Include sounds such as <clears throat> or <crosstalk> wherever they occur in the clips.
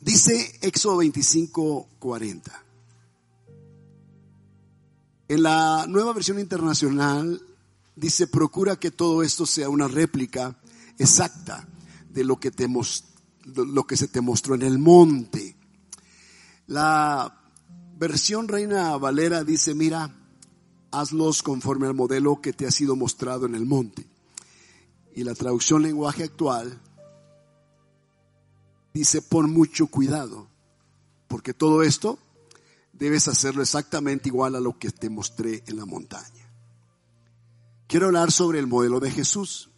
Dice Éxodo 25, 40. En la nueva versión internacional dice, procura que todo esto sea una réplica exacta de lo que, te lo que se te mostró en el monte. La versión Reina Valera dice, mira, hazlos conforme al modelo que te ha sido mostrado en el monte. Y la traducción lenguaje actual dice, pon mucho cuidado, porque todo esto debes hacerlo exactamente igual a lo que te mostré en la montaña. Quiero hablar sobre el modelo de Jesús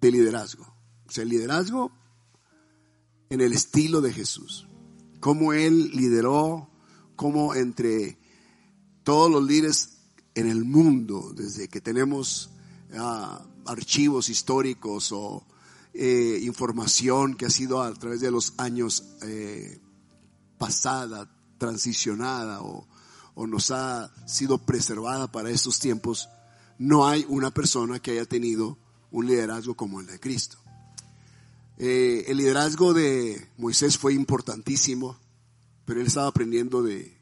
de liderazgo. O sea, el liderazgo en el estilo de Jesús. Cómo Él lideró, cómo entre todos los líderes en el mundo, desde que tenemos ah, archivos históricos o eh, información que ha sido a través de los años eh, pasada, transicionada o, nos ha sido preservada para estos tiempos, no hay una persona que haya tenido un liderazgo como el de Cristo. Eh, el liderazgo de Moisés fue importantísimo, pero él estaba aprendiendo de,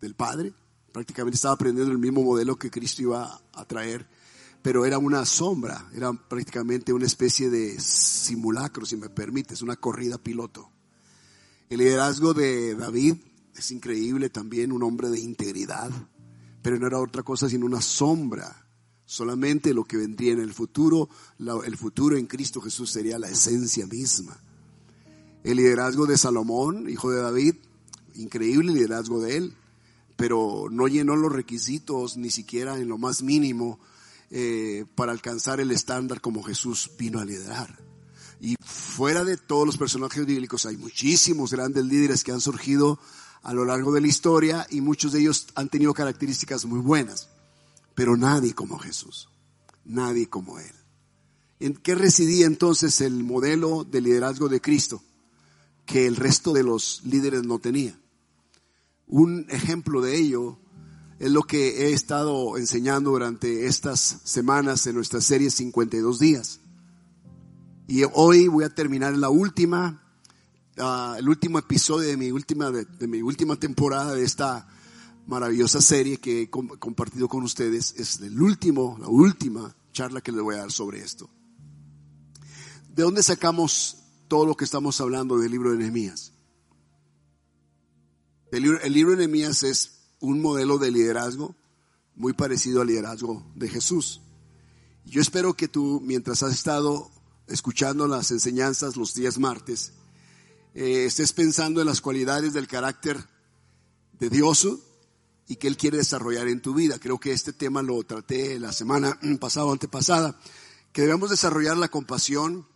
del Padre, prácticamente estaba aprendiendo el mismo modelo que Cristo iba a traer, pero era una sombra, era prácticamente una especie de simulacro, si me permites, una corrida piloto. El liderazgo de David es increíble también, un hombre de integridad, pero no era otra cosa sino una sombra. Solamente lo que vendría en el futuro, el futuro en Cristo Jesús sería la esencia misma. El liderazgo de Salomón, hijo de David, increíble liderazgo de él, pero no llenó los requisitos ni siquiera en lo más mínimo eh, para alcanzar el estándar como Jesús vino a liderar. Y fuera de todos los personajes bíblicos hay muchísimos grandes líderes que han surgido a lo largo de la historia y muchos de ellos han tenido características muy buenas, pero nadie como Jesús, nadie como Él. ¿En qué residía entonces el modelo de liderazgo de Cristo que el resto de los líderes no tenía? Un ejemplo de ello es lo que he estado enseñando durante estas semanas en nuestra serie 52 días. Y hoy voy a terminar la última Ah, el último episodio de mi última, de, mi última temporada de esta maravillosa serie que he compartido con ustedes. Es el último, la última charla que les voy a dar sobre esto. ¿De dónde sacamos todo lo que estamos hablando del libro de Nehemías? El libro, el libro de Nehemías es un modelo de liderazgo muy parecido al liderazgo de Jesús. Yo espero que tú, mientras has estado escuchando las enseñanzas los días martes, eh, estés pensando en las cualidades del carácter de Dios y que Él quiere desarrollar en tu vida. Creo que este tema lo traté la semana <clears throat> pasada o antepasada, que debemos desarrollar la compasión,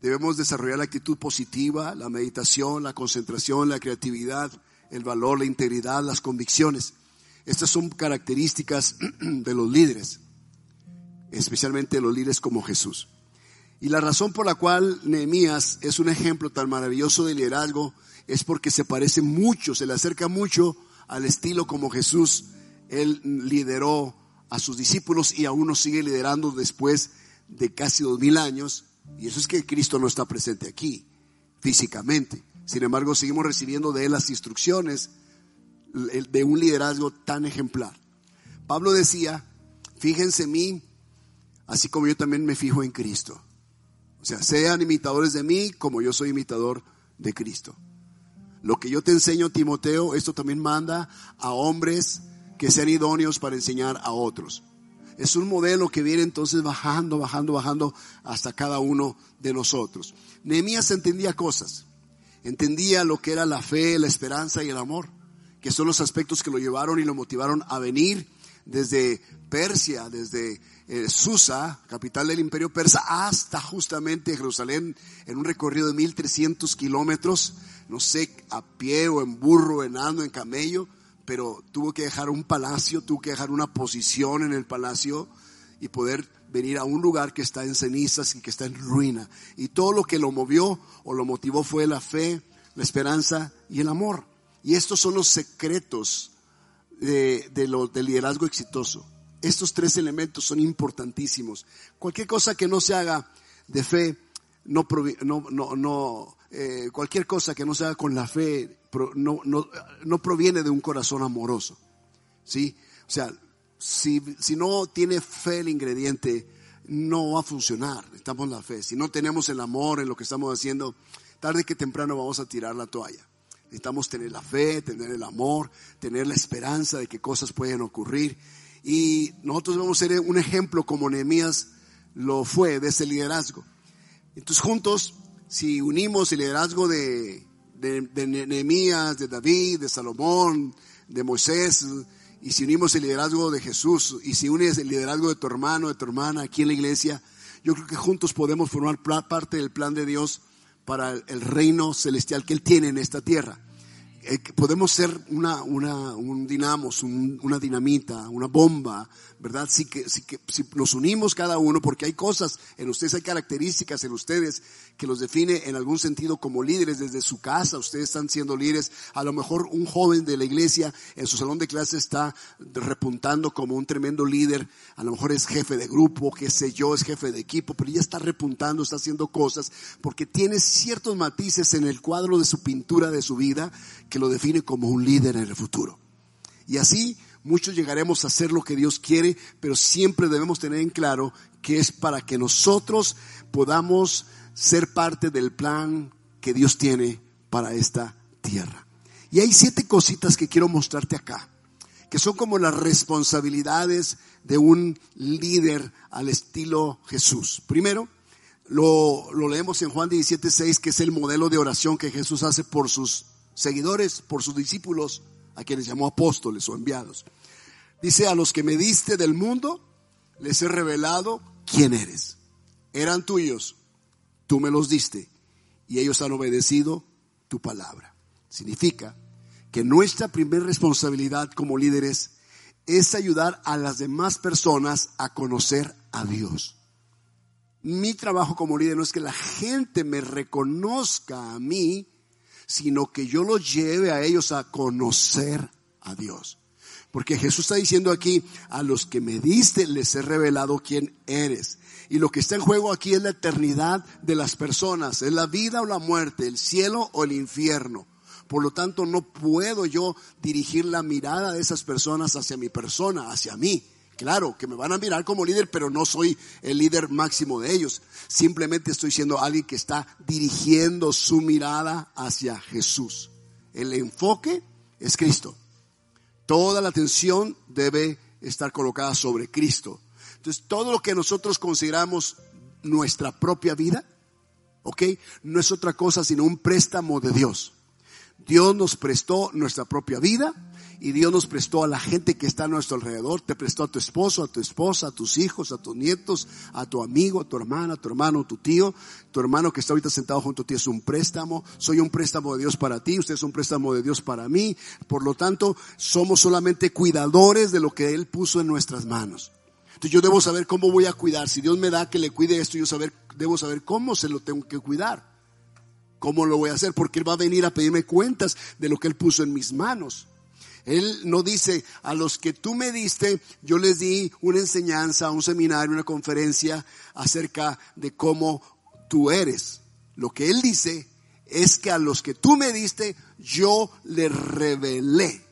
debemos desarrollar la actitud positiva, la meditación, la concentración, la creatividad, el valor, la integridad, las convicciones. Estas son características <clears throat> de los líderes, especialmente los líderes como Jesús. Y la razón por la cual Nehemías es un ejemplo tan maravilloso de liderazgo es porque se parece mucho, se le acerca mucho al estilo como Jesús, él lideró a sus discípulos y aún nos sigue liderando después de casi dos mil años. Y eso es que Cristo no está presente aquí, físicamente. Sin embargo, seguimos recibiendo de él las instrucciones de un liderazgo tan ejemplar. Pablo decía, fíjense en mí, así como yo también me fijo en Cristo. O sea, sean imitadores de mí como yo soy imitador de Cristo. Lo que yo te enseño, Timoteo, esto también manda a hombres que sean idóneos para enseñar a otros. Es un modelo que viene entonces bajando, bajando, bajando hasta cada uno de nosotros. Nehemías entendía cosas. Entendía lo que era la fe, la esperanza y el amor, que son los aspectos que lo llevaron y lo motivaron a venir desde Persia, desde eh, Susa, capital del imperio persa, hasta justamente Jerusalén en un recorrido de 1300 kilómetros, no sé, a pie o en burro, en ando, en camello, pero tuvo que dejar un palacio, tuvo que dejar una posición en el palacio y poder venir a un lugar que está en cenizas y que está en ruina. Y todo lo que lo movió o lo motivó fue la fe, la esperanza y el amor. Y estos son los secretos de, lo, del liderazgo exitoso. Estos tres elementos son importantísimos. Cualquier cosa que no se haga de fe no, no, no, no eh, cualquier cosa que no se haga con la fe no, no, no proviene de un corazón amoroso. ¿Sí? O sea, si, si no tiene fe el ingrediente, no va a funcionar. Necesitamos la fe. Si no tenemos el amor en lo que estamos haciendo, tarde que temprano vamos a tirar la toalla. Necesitamos tener la fe, tener el amor, tener la esperanza de que cosas pueden ocurrir. Y nosotros vamos a ser un ejemplo como Nehemías lo fue de ese liderazgo. Entonces juntos, si unimos el liderazgo de, de, de Nehemías, de David, de Salomón, de Moisés, y si unimos el liderazgo de Jesús, y si unes el liderazgo de tu hermano, de tu hermana aquí en la iglesia, yo creo que juntos podemos formar parte del plan de Dios para el reino celestial que Él tiene en esta tierra. Eh, podemos ser una, una, un dinamos, una dinamita, una bomba, ¿verdad? Si, que, si, que, si nos unimos cada uno, porque hay cosas en ustedes, hay características en ustedes que los define en algún sentido como líderes. Desde su casa, ustedes están siendo líderes, a lo mejor un joven de la iglesia en su salón de clase está repuntando como un tremendo líder, a lo mejor es jefe de grupo, qué sé yo, es jefe de equipo, pero ya está repuntando, está haciendo cosas, porque tiene ciertos matices en el cuadro de su pintura de su vida que lo define como un líder en el futuro. Y así muchos llegaremos a hacer lo que Dios quiere, pero siempre debemos tener en claro que es para que nosotros podamos ser parte del plan que Dios tiene para esta tierra. Y hay siete cositas que quiero mostrarte acá, que son como las responsabilidades de un líder al estilo Jesús. Primero, lo, lo leemos en Juan 17.6, que es el modelo de oración que Jesús hace por sus seguidores, por sus discípulos, a quienes llamó apóstoles o enviados. Dice, a los que me diste del mundo, les he revelado quién eres. Eran tuyos, tú me los diste, y ellos han obedecido tu palabra. Significa que nuestra primera responsabilidad como líderes es ayudar a las demás personas a conocer a Dios. Mi trabajo como líder no es que la gente me reconozca a mí, sino que yo los lleve a ellos a conocer a Dios. Porque Jesús está diciendo aquí, a los que me diste les he revelado quién eres. Y lo que está en juego aquí es la eternidad de las personas, es la vida o la muerte, el cielo o el infierno. Por lo tanto, no puedo yo dirigir la mirada de esas personas hacia mi persona, hacia mí. Claro, que me van a mirar como líder, pero no soy el líder máximo de ellos. Simplemente estoy siendo alguien que está dirigiendo su mirada hacia Jesús. El enfoque es Cristo. Toda la atención debe estar colocada sobre Cristo. Entonces, todo lo que nosotros consideramos nuestra propia vida, ¿ok? No es otra cosa sino un préstamo de Dios. Dios nos prestó nuestra propia vida y Dios nos prestó a la gente que está a nuestro alrededor, te prestó a tu esposo, a tu esposa, a tus hijos, a tus nietos, a tu amigo, a tu hermana, a tu hermano, a tu tío, tu hermano que está ahorita sentado junto a ti es un préstamo, soy un préstamo de Dios para ti, usted es un préstamo de Dios para mí, por lo tanto somos solamente cuidadores de lo que Él puso en nuestras manos. Entonces yo debo saber cómo voy a cuidar, si Dios me da que le cuide esto, yo saber, debo saber cómo se lo tengo que cuidar. ¿Cómo lo voy a hacer? Porque Él va a venir a pedirme cuentas de lo que Él puso en mis manos. Él no dice, a los que tú me diste, yo les di una enseñanza, un seminario, una conferencia acerca de cómo tú eres. Lo que Él dice es que a los que tú me diste, yo les revelé.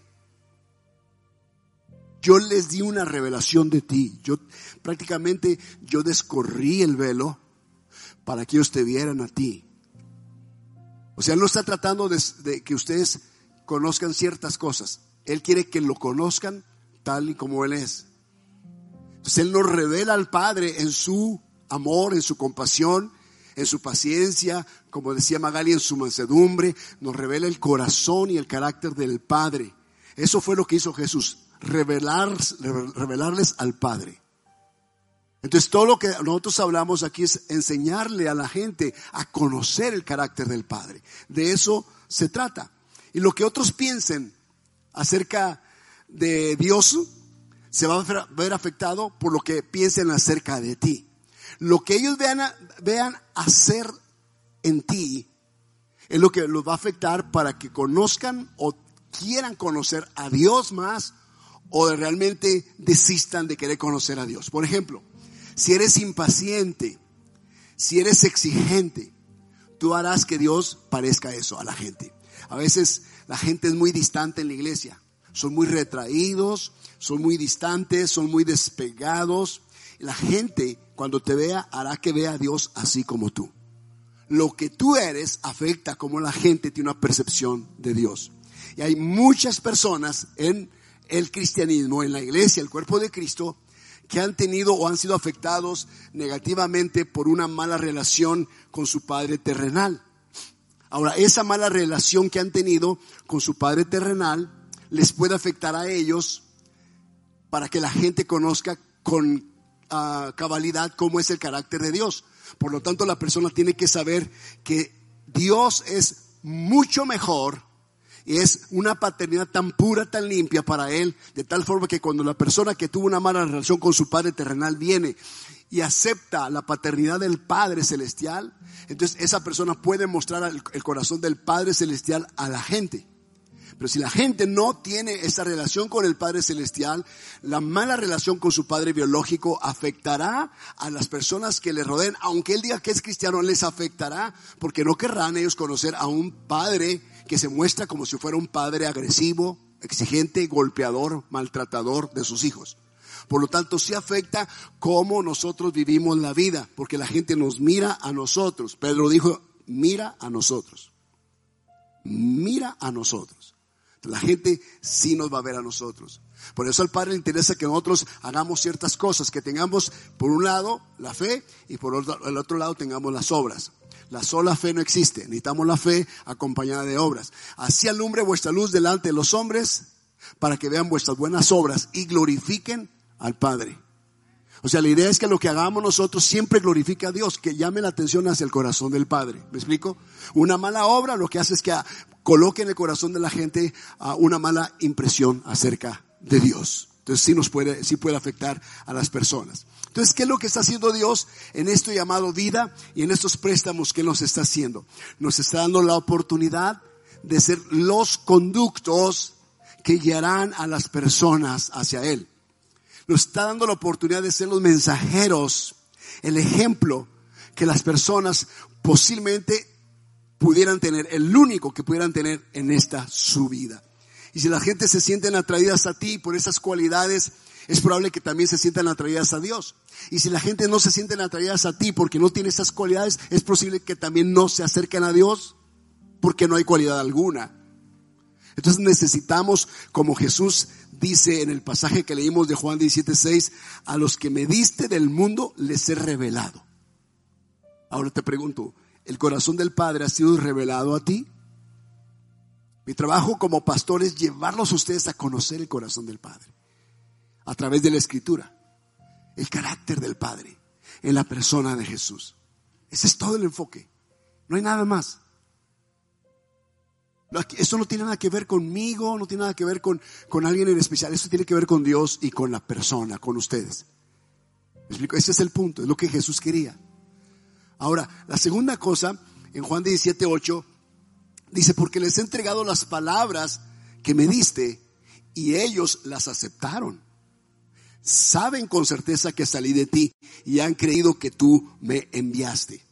Yo les di una revelación de ti. Yo prácticamente yo descorrí el velo para que ellos te vieran a ti. O sea, Él no está tratando de, de que ustedes conozcan ciertas cosas. Él quiere que lo conozcan tal y como Él es. Entonces Él nos revela al Padre en su amor, en su compasión, en su paciencia, como decía Magali, en su mansedumbre, nos revela el corazón y el carácter del Padre. Eso fue lo que hizo Jesús, revelar, revelarles al Padre. Entonces todo lo que nosotros hablamos aquí es enseñarle a la gente a conocer el carácter del Padre. De eso se trata. Y lo que otros piensen acerca de Dios se va a ver afectado por lo que piensen acerca de ti. Lo que ellos vean, vean hacer en ti es lo que los va a afectar para que conozcan o quieran conocer a Dios más o realmente desistan de querer conocer a Dios. Por ejemplo, si eres impaciente, si eres exigente, tú harás que Dios parezca eso a la gente. A veces la gente es muy distante en la iglesia. Son muy retraídos, son muy distantes, son muy despegados. La gente cuando te vea hará que vea a Dios así como tú. Lo que tú eres afecta como la gente tiene una percepción de Dios. Y hay muchas personas en el cristianismo, en la iglesia, el cuerpo de Cristo, que han tenido o han sido afectados negativamente por una mala relación con su padre terrenal. Ahora, esa mala relación que han tenido con su padre terrenal les puede afectar a ellos para que la gente conozca con uh, cabalidad cómo es el carácter de Dios. Por lo tanto, la persona tiene que saber que Dios es mucho mejor y es una paternidad tan pura, tan limpia para él, de tal forma que cuando la persona que tuvo una mala relación con su padre terrenal viene y acepta la paternidad del Padre Celestial, entonces esa persona puede mostrar el corazón del Padre Celestial a la gente. Pero si la gente no tiene esa relación con el Padre Celestial, la mala relación con su Padre biológico afectará a las personas que le rodeen. Aunque él diga que es cristiano, les afectará porque no querrán ellos conocer a un Padre que se muestra como si fuera un Padre agresivo, exigente, golpeador, maltratador de sus hijos. Por lo tanto, sí afecta cómo nosotros vivimos la vida, porque la gente nos mira a nosotros. Pedro dijo, mira a nosotros. Mira a nosotros. La gente sí nos va a ver a nosotros. Por eso al Padre le interesa que nosotros hagamos ciertas cosas, que tengamos por un lado la fe y por el otro lado tengamos las obras. La sola fe no existe, necesitamos la fe acompañada de obras. Así alumbre vuestra luz delante de los hombres para que vean vuestras buenas obras y glorifiquen al Padre. O sea, la idea es que lo que hagamos nosotros siempre glorifique a Dios, que llame la atención hacia el corazón del Padre. ¿Me explico? Una mala obra lo que hace es que coloque en el corazón de la gente una mala impresión acerca de Dios. Entonces sí nos puede, sí puede afectar a las personas. Entonces, ¿qué es lo que está haciendo Dios en esto llamado vida y en estos préstamos que nos está haciendo? Nos está dando la oportunidad de ser los conductos que guiarán a las personas hacia Él nos está dando la oportunidad de ser los mensajeros, el ejemplo que las personas posiblemente pudieran tener, el único que pudieran tener en esta su vida. Y si la gente se sienten atraídas a ti por esas cualidades, es probable que también se sientan atraídas a Dios. Y si la gente no se sienten atraídas a ti porque no tiene esas cualidades, es posible que también no se acerquen a Dios porque no hay cualidad alguna. Entonces necesitamos, como Jesús dice en el pasaje que leímos de Juan 17:6, a los que me diste del mundo les he revelado. Ahora te pregunto, ¿el corazón del Padre ha sido revelado a ti? Mi trabajo como pastor es llevarlos ustedes a conocer el corazón del Padre a través de la Escritura, el carácter del Padre en la persona de Jesús. Ese es todo el enfoque. No hay nada más. Esto no tiene nada que ver conmigo, no tiene nada que ver con, con alguien en especial. Esto tiene que ver con Dios y con la persona, con ustedes. explico? Ese es el punto, es lo que Jesús quería. Ahora, la segunda cosa, en Juan 17, 8, dice, porque les he entregado las palabras que me diste y ellos las aceptaron. Saben con certeza que salí de ti y han creído que tú me enviaste.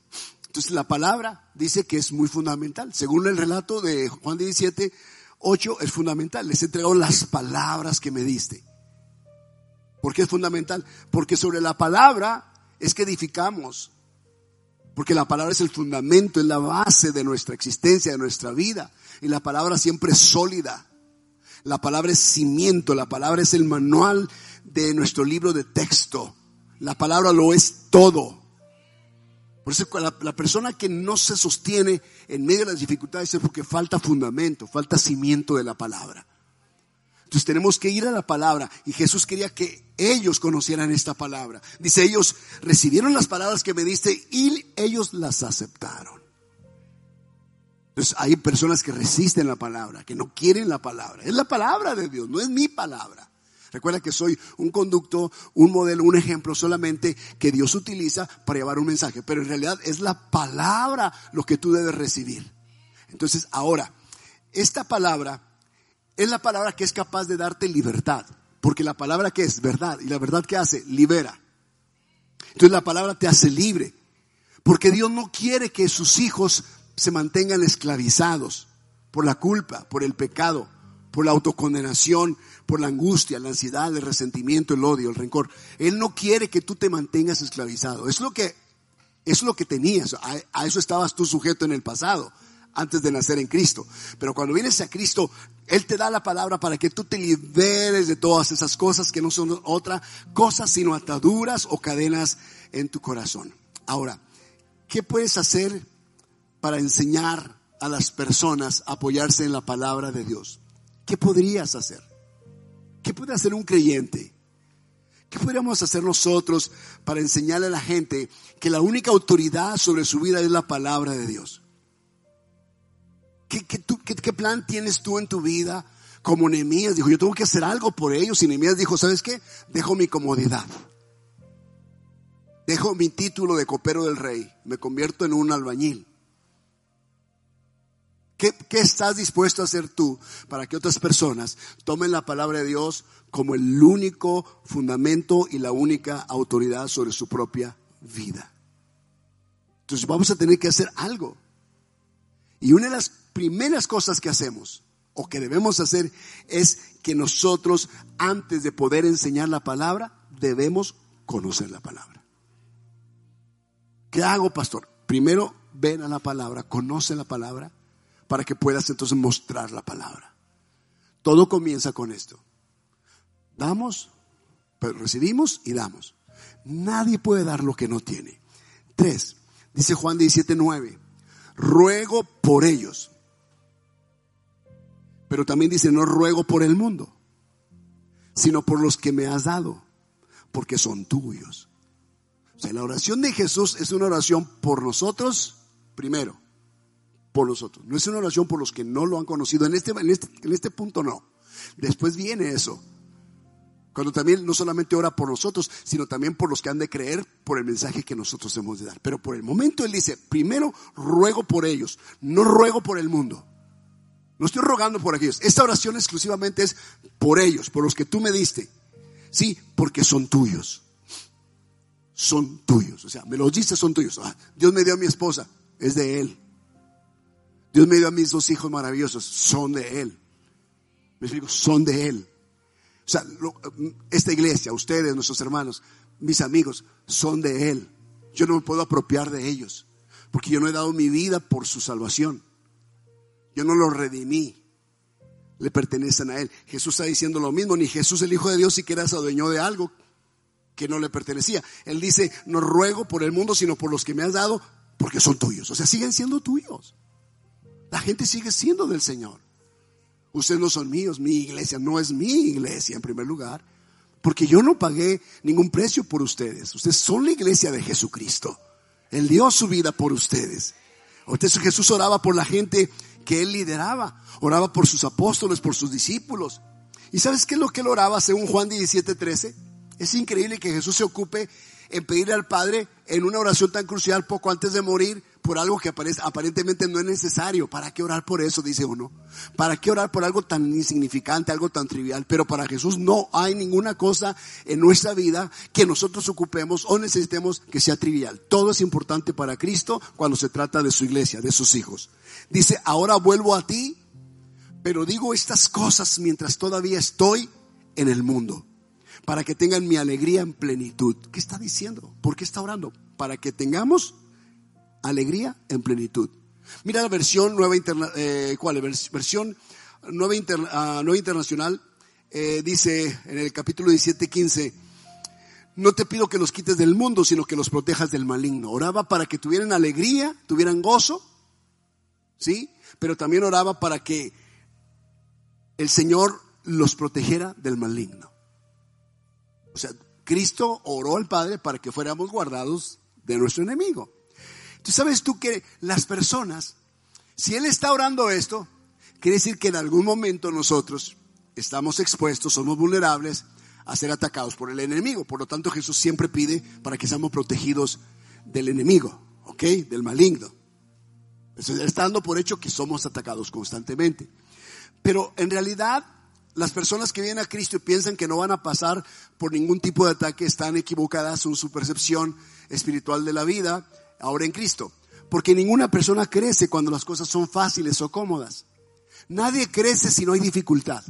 Entonces la palabra dice que es muy fundamental. Según el relato de Juan 17, 8 es fundamental. Les he entregado las palabras que me diste. ¿Por qué es fundamental? Porque sobre la palabra es que edificamos. Porque la palabra es el fundamento, es la base de nuestra existencia, de nuestra vida. Y la palabra siempre es sólida. La palabra es cimiento, la palabra es el manual de nuestro libro de texto. La palabra lo es todo. Por eso la, persona que no se sostiene en medio de las dificultades es porque falta fundamento, falta cimiento de la palabra. Entonces tenemos que ir a la palabra y Jesús quería que ellos conocieran esta palabra. Dice, ellos recibieron las palabras que me diste y ellos las aceptaron. Entonces hay personas que resisten la palabra, que no quieren la palabra. Es la palabra de Dios, no es mi palabra. Recuerda que soy un conducto, un modelo, un ejemplo solamente que Dios utiliza para llevar un mensaje. Pero en realidad es la palabra lo que tú debes recibir. Entonces, ahora, esta palabra es la palabra que es capaz de darte libertad. Porque la palabra que es verdad y la verdad que hace, libera. Entonces la palabra te hace libre. Porque Dios no quiere que sus hijos se mantengan esclavizados por la culpa, por el pecado, por la autocondenación, por la angustia, la ansiedad, el resentimiento, el odio, el rencor. Él no quiere que tú te mantengas esclavizado. Es lo que, es lo que tenías. A, a eso estabas tú sujeto en el pasado, antes de nacer en Cristo. Pero cuando vienes a Cristo, Él te da la palabra para que tú te liberes de todas esas cosas que no son otra cosa, sino ataduras o cadenas en tu corazón. Ahora, ¿qué puedes hacer para enseñar a las personas a apoyarse en la palabra de Dios? ¿Qué podrías hacer? ¿Qué puede hacer un creyente? ¿Qué podríamos hacer nosotros para enseñarle a la gente que la única autoridad sobre su vida es la palabra de Dios? ¿Qué, plan tienes tú en tu vida? Como Nehemías dijo, yo tengo que hacer algo por ellos. Y Nehemías dijo, ¿sabes qué? Dejo mi comodidad. Dejo mi título de copero del rey. Me convierto en un albañil. ¿Qué, estás dispuesto a hacer tú para que otras personas tomen la palabra de Dios como el único fundamento y la única autoridad sobre su propia vida? Entonces vamos a tener que hacer algo. Y una de las primeras cosas que hacemos o que debemos hacer es que nosotros, antes de poder enseñar la palabra, debemos conocer la palabra. ¿Qué hago, pastor? Primero, ven a la palabra, conoce la palabra para que puedas entonces mostrar la palabra. Todo comienza con esto. Damos, pero recibimos y damos. Nadie puede dar lo que no tiene. Tres, dice Juan 17, 9, ruego por ellos. Pero también dice, no ruego por el mundo, sino por los que me has dado, porque son tuyos. O sea, la oración de Jesús es una oración por nosotros primero por nosotros. No es una oración por los que no lo han conocido. En este, en este, en este punto no. Después viene eso. Cuando también no solamente ora por nosotros, sino también por los que han de creer por el mensaje que nosotros hemos de dar. Pero por el momento Él dice, primero ruego por ellos, no ruego por el mundo. No estoy rogando por aquellos. Esta oración exclusivamente es por ellos, por los que tú me diste. Sí, porque son tuyos. Son tuyos. O sea, me los diste, son tuyos. Ah, Dios me dio a mi esposa, es de Él. Dios me dio a mis dos hijos maravillosos, son de Él. Me explico, son de Él. O sea, esta iglesia, ustedes, nuestros hermanos, mis amigos, son de Él. Yo no me puedo apropiar de ellos, porque yo no he dado mi vida por su salvación. Yo no los redimí, le pertenecen a Él. Jesús está diciendo lo mismo, ni Jesús el Hijo de Dios siquiera se adueñó de algo que no le pertenecía. Él dice, no ruego por el mundo, sino por los que me has dado, porque son tuyos. O sea, siguen siendo tuyos. La gente sigue siendo del Señor. Ustedes no son míos, mi iglesia no es mi iglesia en primer lugar, porque yo no pagué ningún precio por ustedes. Ustedes son la iglesia de Jesucristo. Él dio su vida por ustedes. Jesús oraba por la gente que él lideraba, oraba por sus apóstoles, por sus discípulos. ¿Y sabes qué es lo que él oraba según Juan 17:13? Es increíble que Jesús se ocupe en pedirle al Padre en una oración tan crucial poco antes de morir por algo que aparentemente no es necesario. ¿Para qué orar por eso? Dice uno. ¿Para qué orar por algo tan insignificante, algo tan trivial? Pero para Jesús no hay ninguna cosa en nuestra vida que nosotros ocupemos o necesitemos que sea trivial. Todo es importante para Cristo cuando se trata de su iglesia, de sus hijos. Dice, ahora vuelvo a ti, pero digo estas cosas mientras todavía estoy en el mundo para que tengan mi alegría en plenitud. ¿Qué está diciendo? ¿Por qué está orando? Para que tengamos alegría en plenitud. Mira la versión nueva interna, eh, ¿cuál? Versión nueva, ah, nueva internacional eh, dice en el capítulo 17, 15, no te pido que los quites del mundo, sino que los protejas del maligno. Oraba para que tuvieran alegría, tuvieran gozo, ¿sí? Pero también oraba para que el Señor los protegiera del maligno. O sea, Cristo oró al Padre para que fuéramos guardados de nuestro enemigo. Tú sabes tú que las personas, si Él está orando esto, quiere decir que en algún momento nosotros estamos expuestos, somos vulnerables a ser atacados por el enemigo. Por lo tanto, Jesús siempre pide para que seamos protegidos del enemigo, ¿ok? Del maligno. Él está dando por hecho que somos atacados constantemente. Pero en realidad, las personas que vienen a Cristo y piensan que no van a pasar por ningún tipo de ataque están equivocadas en su percepción espiritual de la vida ahora en Cristo. Porque ninguna persona crece cuando las cosas son fáciles o cómodas. Nadie crece si no hay dificultad.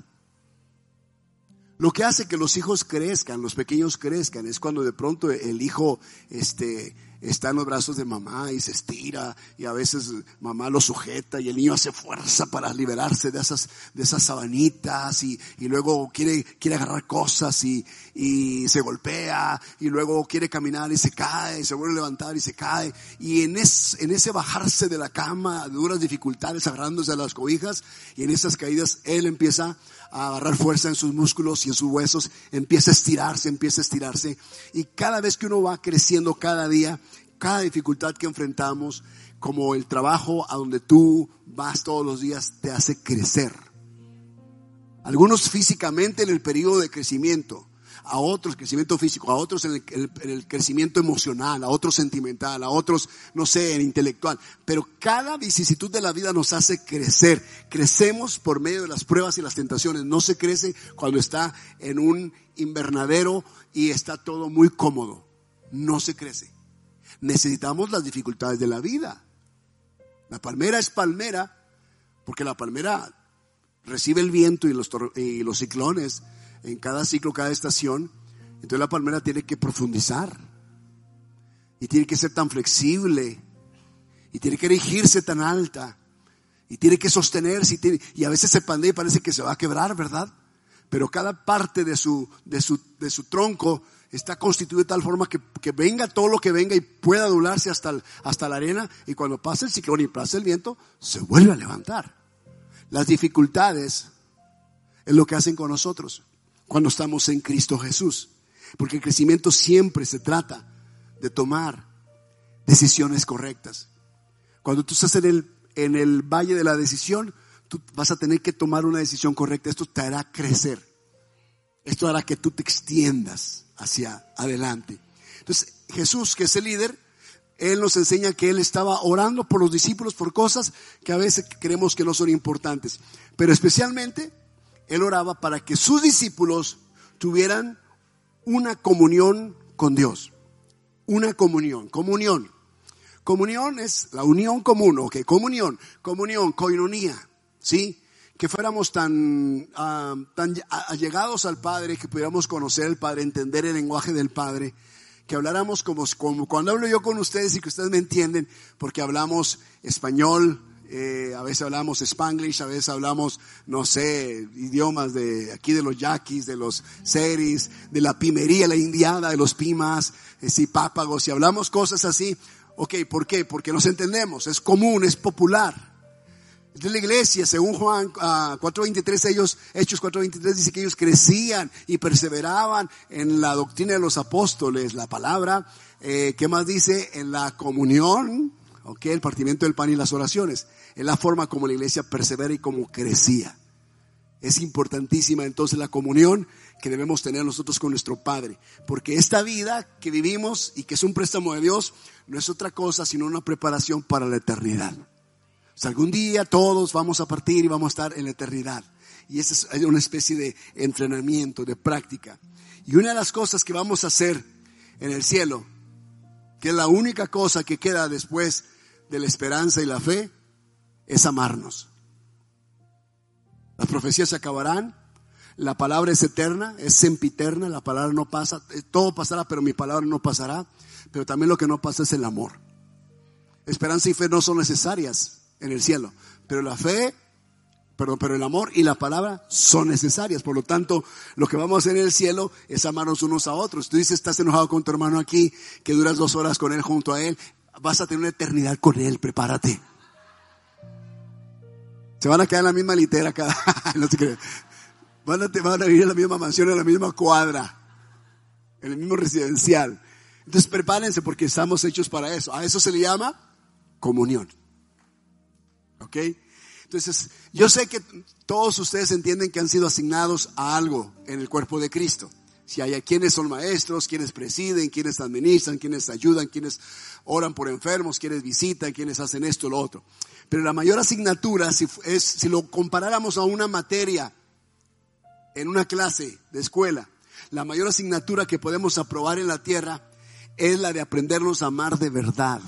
Lo que hace que los hijos crezcan, los pequeños crezcan, es cuando de pronto el hijo este, está en los brazos de mamá y se estira y a veces mamá lo sujeta y el niño hace fuerza para liberarse de esas, de esas sabanitas y, y luego quiere, quiere agarrar cosas y, y se golpea y luego quiere caminar y se cae, y se vuelve a levantar y se cae. Y en, es, en ese bajarse de la cama, duras dificultades, agarrándose a las cobijas y en esas caídas él empieza a agarrar fuerza en sus músculos y en sus huesos, empieza a estirarse, empieza a estirarse. Y cada vez que uno va creciendo cada día, cada dificultad que enfrentamos, como el trabajo a donde tú vas todos los días, te hace crecer. Algunos físicamente en el periodo de crecimiento, a otros crecimiento físico, a otros en el, crecimiento emocional, a otros sentimental, a otros, no sé, en intelectual. Pero cada vicisitud de la vida nos hace crecer. Crecemos por medio de las pruebas y las tentaciones. No se crece cuando está en un invernadero y está todo muy cómodo. No se crece. Necesitamos las dificultades de la vida. La palmera es palmera porque la palmera recibe el viento y los, y los ciclones en cada ciclo, cada estación. Entonces la palmera tiene que profundizar y tiene que ser tan flexible y tiene que erigirse tan alta y tiene que sostenerse y, a veces se pandea y parece que se va a quebrar, ¿verdad? Pero cada parte de su, de su, de su tronco está constituido de tal forma que, que, venga todo lo que venga y pueda doblarse hasta, hasta la arena y cuando pase el ciclón y pase el viento, se vuelve a levantar. Las dificultades es lo que hacen con nosotros cuando estamos en Cristo Jesús. Porque el crecimiento siempre se trata de tomar decisiones correctas. Cuando tú estás en el, en el valle de la decisión, tú vas a tener que tomar una decisión correcta. Esto te hará crecer. Esto hará que tú te extiendas hacia adelante. Entonces, Jesús, que es el líder, Él nos enseña que Él estaba orando por los discípulos por cosas que a veces creemos que no son importantes. Pero especialmente él oraba para que sus discípulos tuvieran una comunión con Dios. Una comunión, comunión. Comunión es la unión común, ok, comunión, comunión, coinonía, ¿sí? Que fuéramos tan, ah, tan allegados al Padre, que pudiéramos conocer al Padre, entender el lenguaje del Padre, que habláramos como, como cuando hablo yo con ustedes y que ustedes me entienden, porque hablamos español, eh, a veces hablamos spanglish, a veces hablamos, no sé, idiomas de aquí de los yaquis, de los seris, de la pimería, la indiada, de los pimas, eh, pápagos, y hablamos cosas así. Ok, ¿por qué? Porque nos entendemos, es común, es popular. De la iglesia, según Juan 4.23, ah, ellos, Hechos 4.23 dice que ellos crecían y perseveraban en la doctrina de los apóstoles, la palabra, eh, ¿qué más dice? En la comunión, ¿ok? El partimiento del pan y las oraciones. Es la forma como la iglesia persevera y como crecía. Es importantísima entonces la comunión que debemos tener nosotros con nuestro Padre. Porque esta vida que vivimos y que es un préstamo de Dios no es otra cosa sino una preparación para la eternidad. O sea, algún día todos vamos a partir y vamos a estar en la eternidad. Y esa es una especie de entrenamiento, de práctica. Y una de las cosas que vamos a hacer en el cielo, que es la única cosa que queda después de la esperanza y la fe es amarnos. Las profecías se acabarán, la palabra es eterna, es sempiterna, la palabra no pasa, eh, todo pasará, pero mi palabra no pasará, pero también lo que no pasa es el amor. Esperanza y fe no son necesarias en el cielo, pero la fe, pero, pero el amor y la palabra son necesarias. Por lo tanto, lo que vamos a hacer en el cielo es amarnos unos a otros. Tú dices, estás enojado con tu hermano aquí, que duras dos horas con él junto a él vas a tener una eternidad con Él, prepárate. Se van a quedar en la misma litera cada, <laughs> no se Van a, van a vivir en la misma mansión, en la misma cuadra, en el mismo residencial. Entonces prepárense porque estamos hechos para eso. A eso se le llama comunión. ¿Ok? Entonces, yo sé que todos ustedes entienden que han sido asignados a algo en el cuerpo de Cristo. Si hay quienes son maestros, quienes presiden, quienes administran, quienes ayudan, quienes oran por enfermos, quienes visitan, quienes hacen esto, lo otro. Pero la mayor asignatura, si, es, si lo comparáramos a una materia en una clase de escuela, la mayor asignatura que podemos aprobar en la tierra es la de aprendernos a amar de verdad.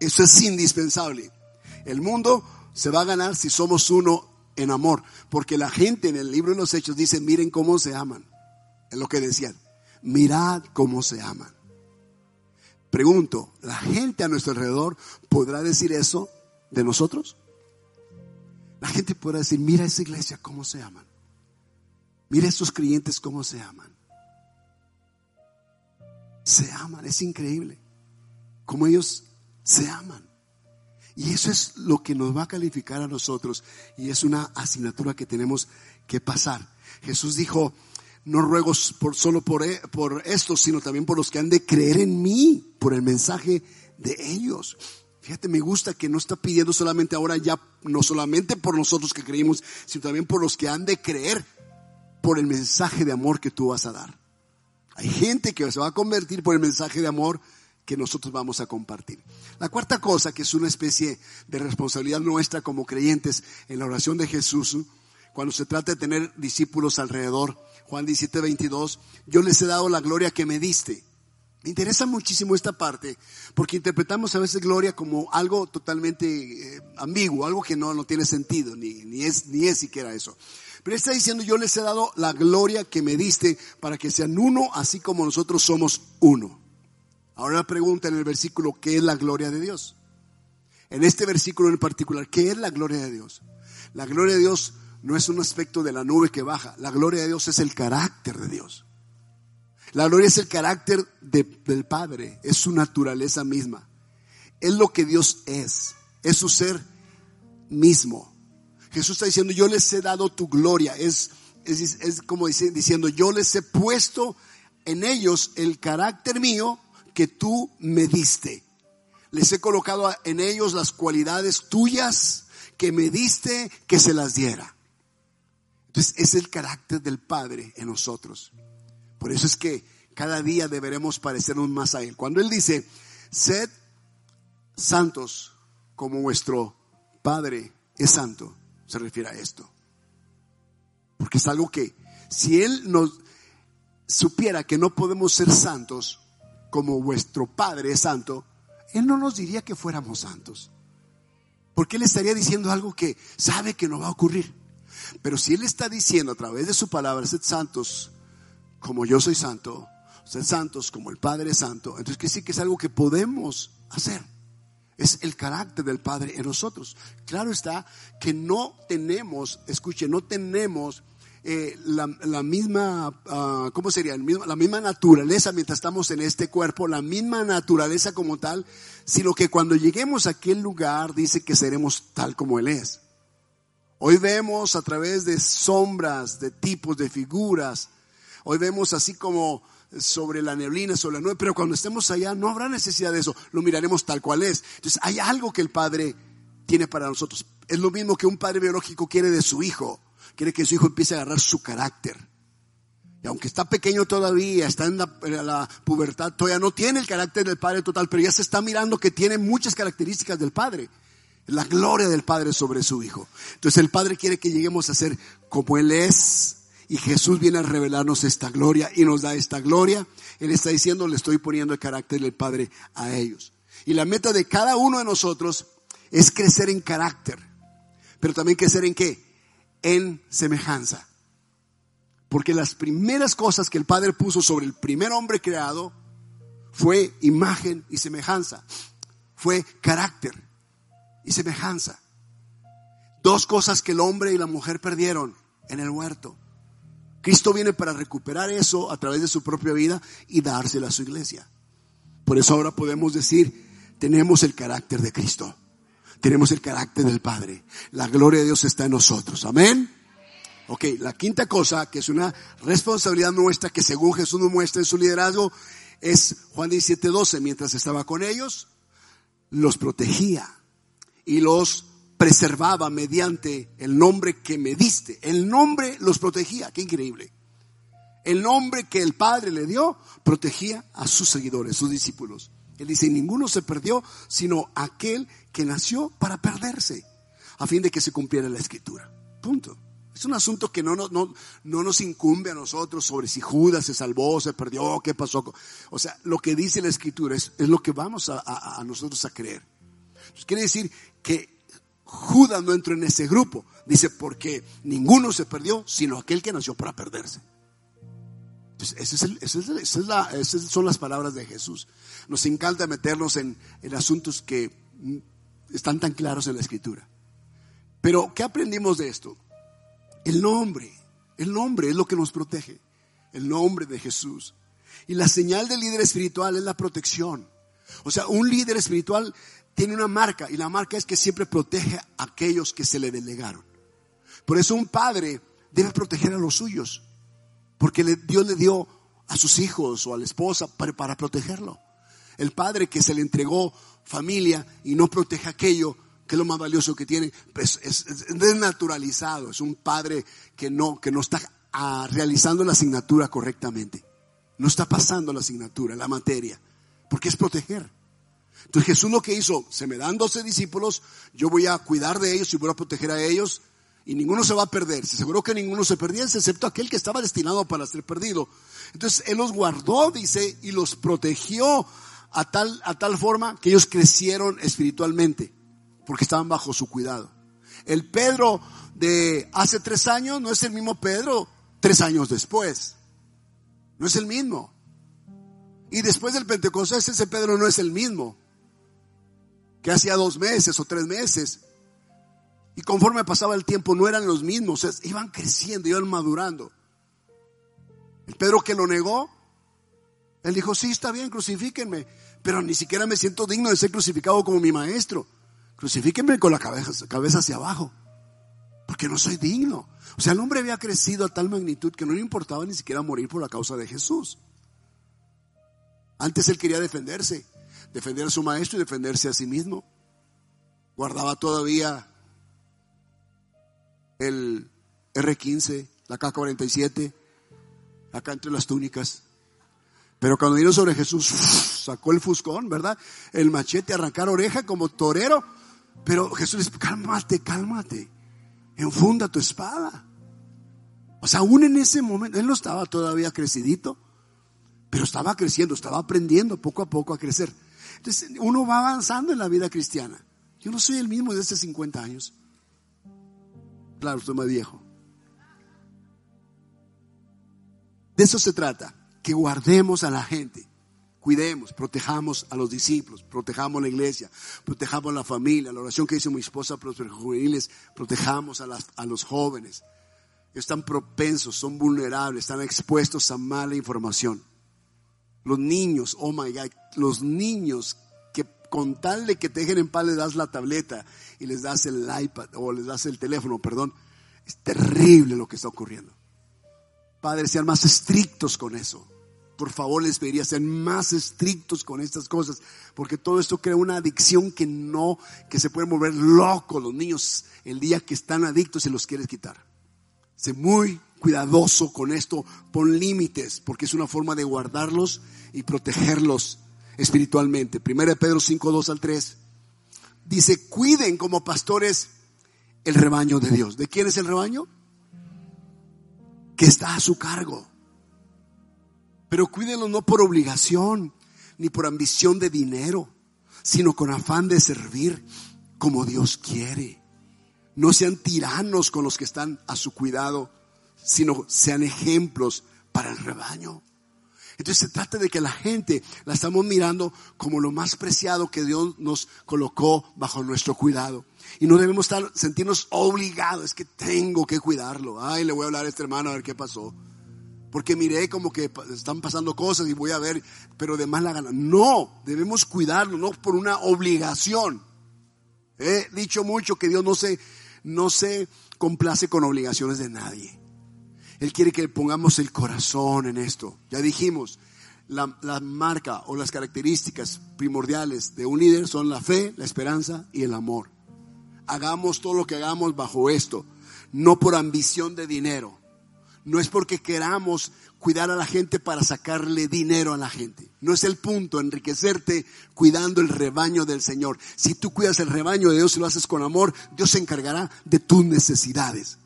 Eso es indispensable. El mundo se va a ganar si somos uno en amor, porque la gente en el libro de los Hechos dice, miren cómo se aman. Es lo que decían, mirad cómo se aman. Pregunto, ¿la gente a nuestro alrededor podrá decir eso de nosotros? La gente podrá decir, mira esa iglesia cómo se aman. Mira estos creyentes cómo se aman. Se aman, es increíble. Como ellos se aman. Y eso es lo que nos va a calificar a nosotros. Y es una asignatura que tenemos que pasar. Jesús dijo, no ruego por, solo por, e, por estos, sino también por los que han de creer en mí, por el mensaje de ellos. Fíjate, me gusta que no está pidiendo solamente ahora ya, no solamente por nosotros que creímos, sino también por los que han de creer por el mensaje de amor que tú vas a dar. Hay gente que se va a convertir por el mensaje de amor que nosotros vamos a compartir. La cuarta cosa, que es una especie de responsabilidad nuestra como creyentes en la oración de Jesús, cuando se trata de tener discípulos alrededor, Juan 17, 22, yo les he dado la gloria que me diste. Me interesa muchísimo esta parte, porque interpretamos a veces gloria como algo totalmente eh, ambiguo, algo que no, no tiene sentido, ni, ni, es, ni es siquiera eso. Pero está diciendo, yo les he dado la gloria que me diste para que sean uno, así como nosotros somos uno. Ahora la pregunta en el versículo, ¿qué es la gloria de Dios? En este versículo en particular, ¿qué es la gloria de Dios? La gloria de Dios no es un aspecto de la nube que baja, la gloria de Dios es el carácter de Dios. La gloria es el carácter del Padre, es su naturaleza misma. Es lo que Dios es, es su ser mismo. Jesús está diciendo, yo les he dado tu gloria. Es, es, como diciendo, yo les he puesto en ellos el carácter mío que tú me diste. Les he colocado en ellos las cualidades tuyas que me diste que se las diera. Entonces es el carácter del Padre en nosotros. Por eso es que cada día deberemos parecernos más a Él. Cuando Él dice, sed santos como vuestro Padre es santo, se refiere a esto. Porque es algo que si Él nos supiera que no podemos ser santos como vuestro Padre es santo, Él no nos diría que fuéramos santos. Porque Él estaría diciendo algo que sabe que no va a ocurrir. Pero si Él está diciendo a través de su palabra, sed santos como yo soy santo, sed santos como el Padre es santo, entonces que sí que es algo que podemos hacer es el carácter del Padre en nosotros. Claro está que no tenemos, escuche, no tenemos eh, la, misma, uh, ¿cómo sería? la misma naturaleza mientras estamos en este cuerpo, la misma naturaleza como tal, sino que cuando lleguemos a aquel lugar dice que seremos tal como Él es. Hoy vemos a través de sombras, de tipos, de figuras, hoy vemos así como sobre la neblina, sobre la nube, pero cuando estemos allá no habrá necesidad de eso, lo miraremos tal cual es. Entonces hay algo que el Padre tiene para nosotros. Es lo mismo que un padre biológico quiere de su hijo, quiere que su hijo empiece a agarrar su carácter. Y aunque está pequeño todavía, está en la, pubertad, todavía no tiene el carácter del Padre total, pero ya se está mirando que tiene muchas características del Padre. La gloria del Padre sobre su Hijo. Entonces el Padre quiere que lleguemos a ser como Él es, y Jesús viene a revelarnos esta gloria y nos da esta gloria. Él está diciendo, le estoy poniendo el carácter del Padre a ellos. Y la meta de cada uno de nosotros es crecer en carácter. Pero también crecer en qué? En semejanza. Porque las primeras cosas que el Padre puso sobre el primer hombre creado fue imagen y semejanza. Fue carácter semejanza. Dos cosas que el hombre y la mujer perdieron en el huerto. Cristo viene para recuperar eso a través de su propia vida y dársela a su iglesia. Por eso ahora podemos decir, tenemos el carácter de Cristo. Tenemos el carácter del Padre. La gloria de Dios está en nosotros. Amén. Ok, la quinta cosa, que es una responsabilidad nuestra, que según Jesús nos muestra en su liderazgo, es Juan 17, 12. Mientras estaba con ellos, los protegía y los preservaba mediante el nombre que me diste. El nombre los protegía, qué increíble. El nombre que el Padre le dio protegía a sus seguidores, sus discípulos. Él dice, ninguno se perdió, sino aquel que nació para perderse, a fin de que se cumpliera la escritura. Punto. Es un asunto que no, no, no, no nos incumbe a nosotros sobre si Judas se salvó, se perdió, qué pasó. O sea, lo que dice la escritura es, lo que vamos a, a nosotros a creer. quiere decir que Judas no entró en ese grupo. Dice, porque ninguno se perdió, sino aquel que nació para perderse. esas son las palabras de Jesús. Nos encanta meternos en, en asuntos que están tan claros en la escritura. Pero, ¿qué aprendimos de esto? El nombre, el nombre es lo que nos protege, el nombre de Jesús. Y la señal del líder espiritual es la protección. O sea, un líder espiritual tiene una marca y la marca es que siempre protege a aquellos que se le delegaron. Por eso un padre debe proteger a los suyos, porque Dios le dio a sus hijos o a la esposa para, protegerlo. El padre que se le entregó familia y no protege aquello que es lo más valioso que tiene, pues es, desnaturalizado, es un padre que no, que no está ah, realizando la asignatura correctamente, no está pasando la asignatura, la materia, porque es proteger. Entonces Jesús lo que hizo, se me dan doce discípulos, yo voy a cuidar de ellos y voy a proteger a ellos y ninguno se va a perder. Se aseguró que ninguno se perdiese, excepto aquel que estaba destinado para ser perdido. Entonces Él los guardó, dice, y los protegió a tal, a tal forma que ellos crecieron espiritualmente, porque estaban bajo su cuidado. El Pedro de hace tres años no es el mismo Pedro tres años después. No es el mismo. Y después del Pentecostés ese Pedro no es el mismo que hacía dos meses o tres meses. Y conforme pasaba el tiempo no eran los mismos, iban creciendo, iban madurando. El Pedro que lo negó, él dijo, sí, está bien, crucifíquenme, pero ni siquiera me siento digno de ser crucificado como mi maestro. Crucifíquenme con la cabeza, cabeza hacia abajo, porque no soy digno. O sea, el hombre había crecido a tal magnitud que no le importaba ni siquiera morir por la causa de Jesús. Antes él quería defenderse defender a su maestro y defenderse a sí mismo. Guardaba todavía el R15, la K47, acá entre las túnicas. Pero cuando vino sobre Jesús, sacó el fuscón, ¿verdad? El machete, arrancar oreja como torero. Pero Jesús le dice, cálmate, cálmate, enfunda tu espada. O sea, aún en ese momento, él no estaba todavía crecidito, pero estaba creciendo, estaba aprendiendo poco a poco a crecer. Entonces, uno va avanzando en la vida cristiana. Yo no soy el mismo de hace 50 años. Claro, estoy más viejo. De eso se trata, que guardemos a la gente, cuidemos, protejamos a los discípulos, protejamos la iglesia, protejamos la familia, la oración que hizo mi esposa para los juveniles, protejamos a, a los jóvenes. Están propensos, son vulnerables, están expuestos a mala información. Los niños, oh my God, los niños que con tal de que te dejen en paz les das la tableta y les das el iPad o les das el teléfono, perdón, es terrible lo que está ocurriendo. Padres, sean más estrictos con eso. Por favor, les pediría, sean más estrictos con estas cosas, porque todo esto crea una adicción que no, que se pueden volver locos los niños el día que están adictos y los quieres quitar. Sé muy cuidadoso con esto, pon límites, porque es una forma de guardarlos y protegerlos espiritualmente. Primera de Pedro 5, 2 al 3. Dice, cuiden como pastores el rebaño de Dios. ¿De quién es el rebaño? Que está a su cargo. Pero cuídenlo no por obligación, ni por ambición de dinero, sino con afán de servir como Dios quiere. No sean tiranos con los que están a su cuidado sino sean ejemplos para el rebaño. Entonces se trata de que la gente la estamos mirando como lo más preciado que Dios nos colocó bajo nuestro cuidado. Y no debemos estar, sentirnos obligados, es que tengo que cuidarlo. Ay, le voy a hablar a este hermano a ver qué pasó. Porque miré como que están pasando cosas y voy a ver, pero de más la gana. No, debemos cuidarlo, no por una obligación. He dicho mucho que Dios no se, no se complace con obligaciones de nadie. Él quiere que pongamos el corazón en esto. Ya dijimos, la, marca o las características primordiales de un líder son la fe, la esperanza y el amor. Hagamos todo lo que hagamos bajo esto, no por ambición de dinero. No es porque queramos cuidar a la gente para sacarle dinero a la gente. No es el punto, enriquecerte cuidando el rebaño del Señor. Si tú cuidas el rebaño de Dios y lo haces con amor, Dios se encargará de tus necesidades.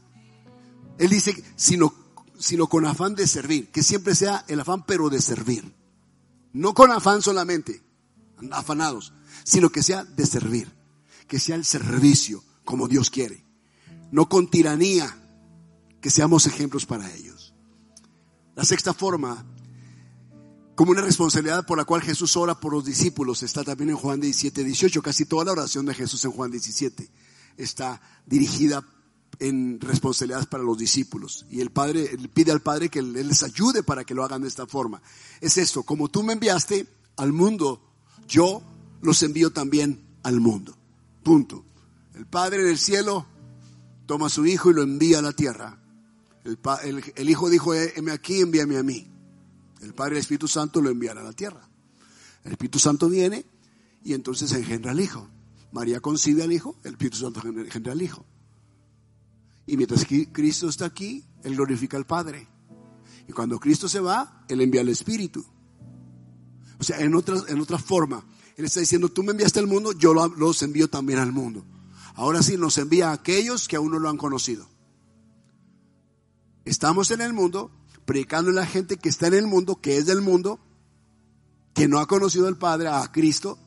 Él dice, sino sino con afán de servir, que siempre sea el afán pero de servir. No con afán solamente, afanados, sino que sea de servir. que sea el servicio como Dios quiere, no con tiranía, que seamos ejemplos para ellos. La sexta forma, como una responsabilidad por la cual Jesús ora por los discípulos, está también en Juan 17, 18, casi toda la oración de Jesús en Juan 17 está dirigida en responsabilidades para los discípulos. Y el Padre pide al Padre que Él les ayude para que lo hagan de esta forma. Es esto, como tú me enviaste al mundo, yo los envío también al mundo. Punto. El Padre en el cielo toma a su Hijo y lo envía a la tierra. El, Hijo dijo, heme aquí, envíame a mí. El Padre y el Espíritu Santo lo envían a la tierra. El Espíritu Santo viene y entonces engendra al Hijo. María concibe al Hijo, el Espíritu Santo engendra al Hijo. Y mientras Cristo está aquí, Él glorifica al Padre. Y cuando Cristo se va, Él envía al Espíritu. O sea, en otra, en otra forma, Él está diciendo, tú me enviaste al mundo, yo los envío también al mundo. Ahora sí, nos envía a aquellos que aún no lo han conocido. Estamos en el mundo, predicando a la gente que está en el mundo, que es del mundo, que no ha conocido al Padre, a Cristo,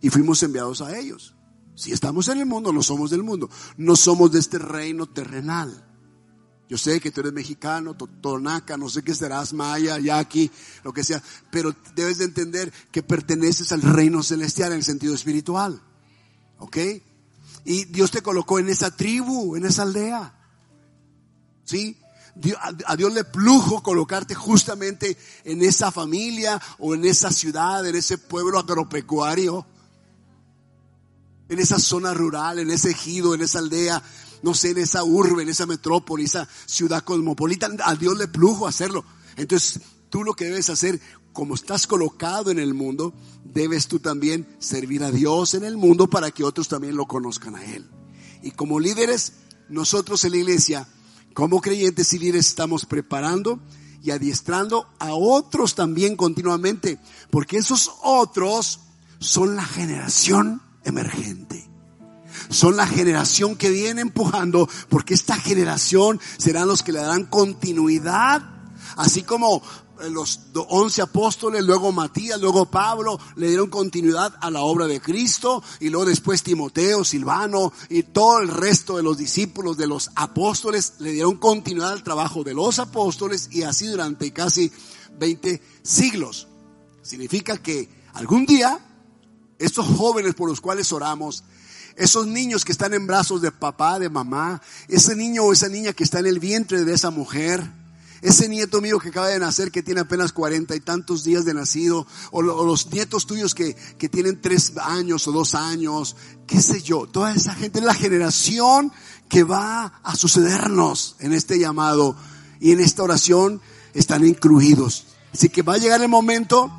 y fuimos enviados a ellos. Si estamos en el mundo, no somos del mundo. No somos de este reino terrenal. Yo sé que tú eres mexicano, tonaca, no sé qué serás, maya, yaqui, lo que sea, pero debes de entender que perteneces al reino celestial en el sentido espiritual. ¿Ok? Y Dios te colocó en esa tribu, en esa aldea. ¿Sí? A Dios le plujo colocarte justamente en esa familia o en esa ciudad, en ese pueblo agropecuario en esa zona rural, en ese ejido, en esa aldea, no sé, en esa urbe, en esa metrópoli, esa ciudad cosmopolita, a Dios le plujo hacerlo. Entonces, tú lo que debes hacer, como estás colocado en el mundo, debes tú también servir a Dios en el mundo para que otros también lo conozcan a Él. Y como líderes, nosotros en la iglesia, como creyentes y líderes, estamos preparando y adiestrando a otros también continuamente, porque esos otros son la generación emergente. Son la generación que viene empujando porque esta generación serán los que le darán continuidad, así como eh, los once apóstoles, luego Matías, luego Pablo, le dieron continuidad a la obra de Cristo, y luego después Timoteo, Silvano y todo el resto de los discípulos de los apóstoles le dieron continuidad al trabajo de los apóstoles y así durante casi 20 siglos. Significa que algún día estos jóvenes por los cuales oramos, esos niños que están en brazos de papá, de mamá, ese niño o esa niña que está en el vientre de esa mujer, ese nieto mío que acaba de nacer, que tiene apenas cuarenta y tantos días de nacido, o, los nietos tuyos que, que, tienen tres años o dos años, qué sé yo, toda esa gente es la generación que va a sucedernos en este llamado y en esta oración están incluidos. Así que va a llegar el momento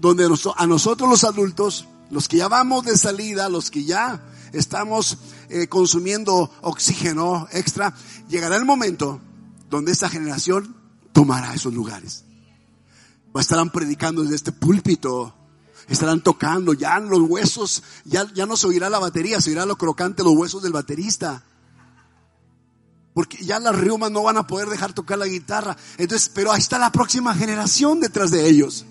donde a nosotros los adultos los que ya vamos de salida, los que ya estamos eh, consumiendo oxígeno extra, llegará el momento donde esta generación tomará esos lugares. Estarán predicando desde este púlpito, estarán tocando, ya los huesos, ya, ya no se oirá la batería, se oirá lo crocante los huesos del baterista. Porque ya las riumas no van a poder dejar tocar la guitarra. Entonces, pero ahí está la próxima generación detrás de ellos.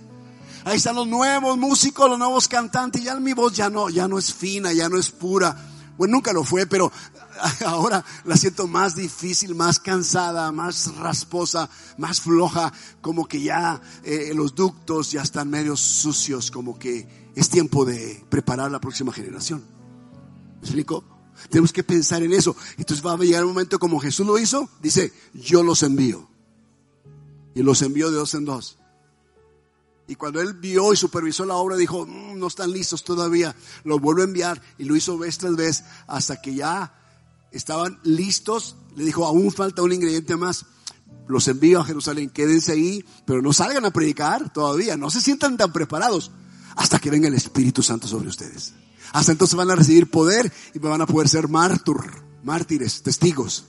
Ahí están los nuevos músicos, los nuevos cantantes. Ya mi voz ya no, ya no es fina, ya no es pura. Bueno, nunca lo fue, pero <laughs> ahora la siento más difícil, más cansada, más rasposa, más floja, como que ya eh, los ductos ya están medio sucios, como que es tiempo de preparar la próxima generación. ¿Me explico? Tenemos que pensar en eso. Entonces va a llegar un momento como Jesús lo hizo, dice, yo los envío. Y los envío de dos en dos. Y cuando él vio y supervisó la obra, dijo, mm, no están listos todavía. Lo vuelvo a enviar y lo hizo vez tras vez hasta que ya estaban listos. Le dijo, aún falta un ingrediente más. Los envío a Jerusalén, quédense ahí, pero no salgan a predicar todavía. No se sientan tan preparados hasta que venga el Espíritu Santo sobre ustedes. Hasta entonces van a recibir poder y van a poder ser mártir, mártires, testigos.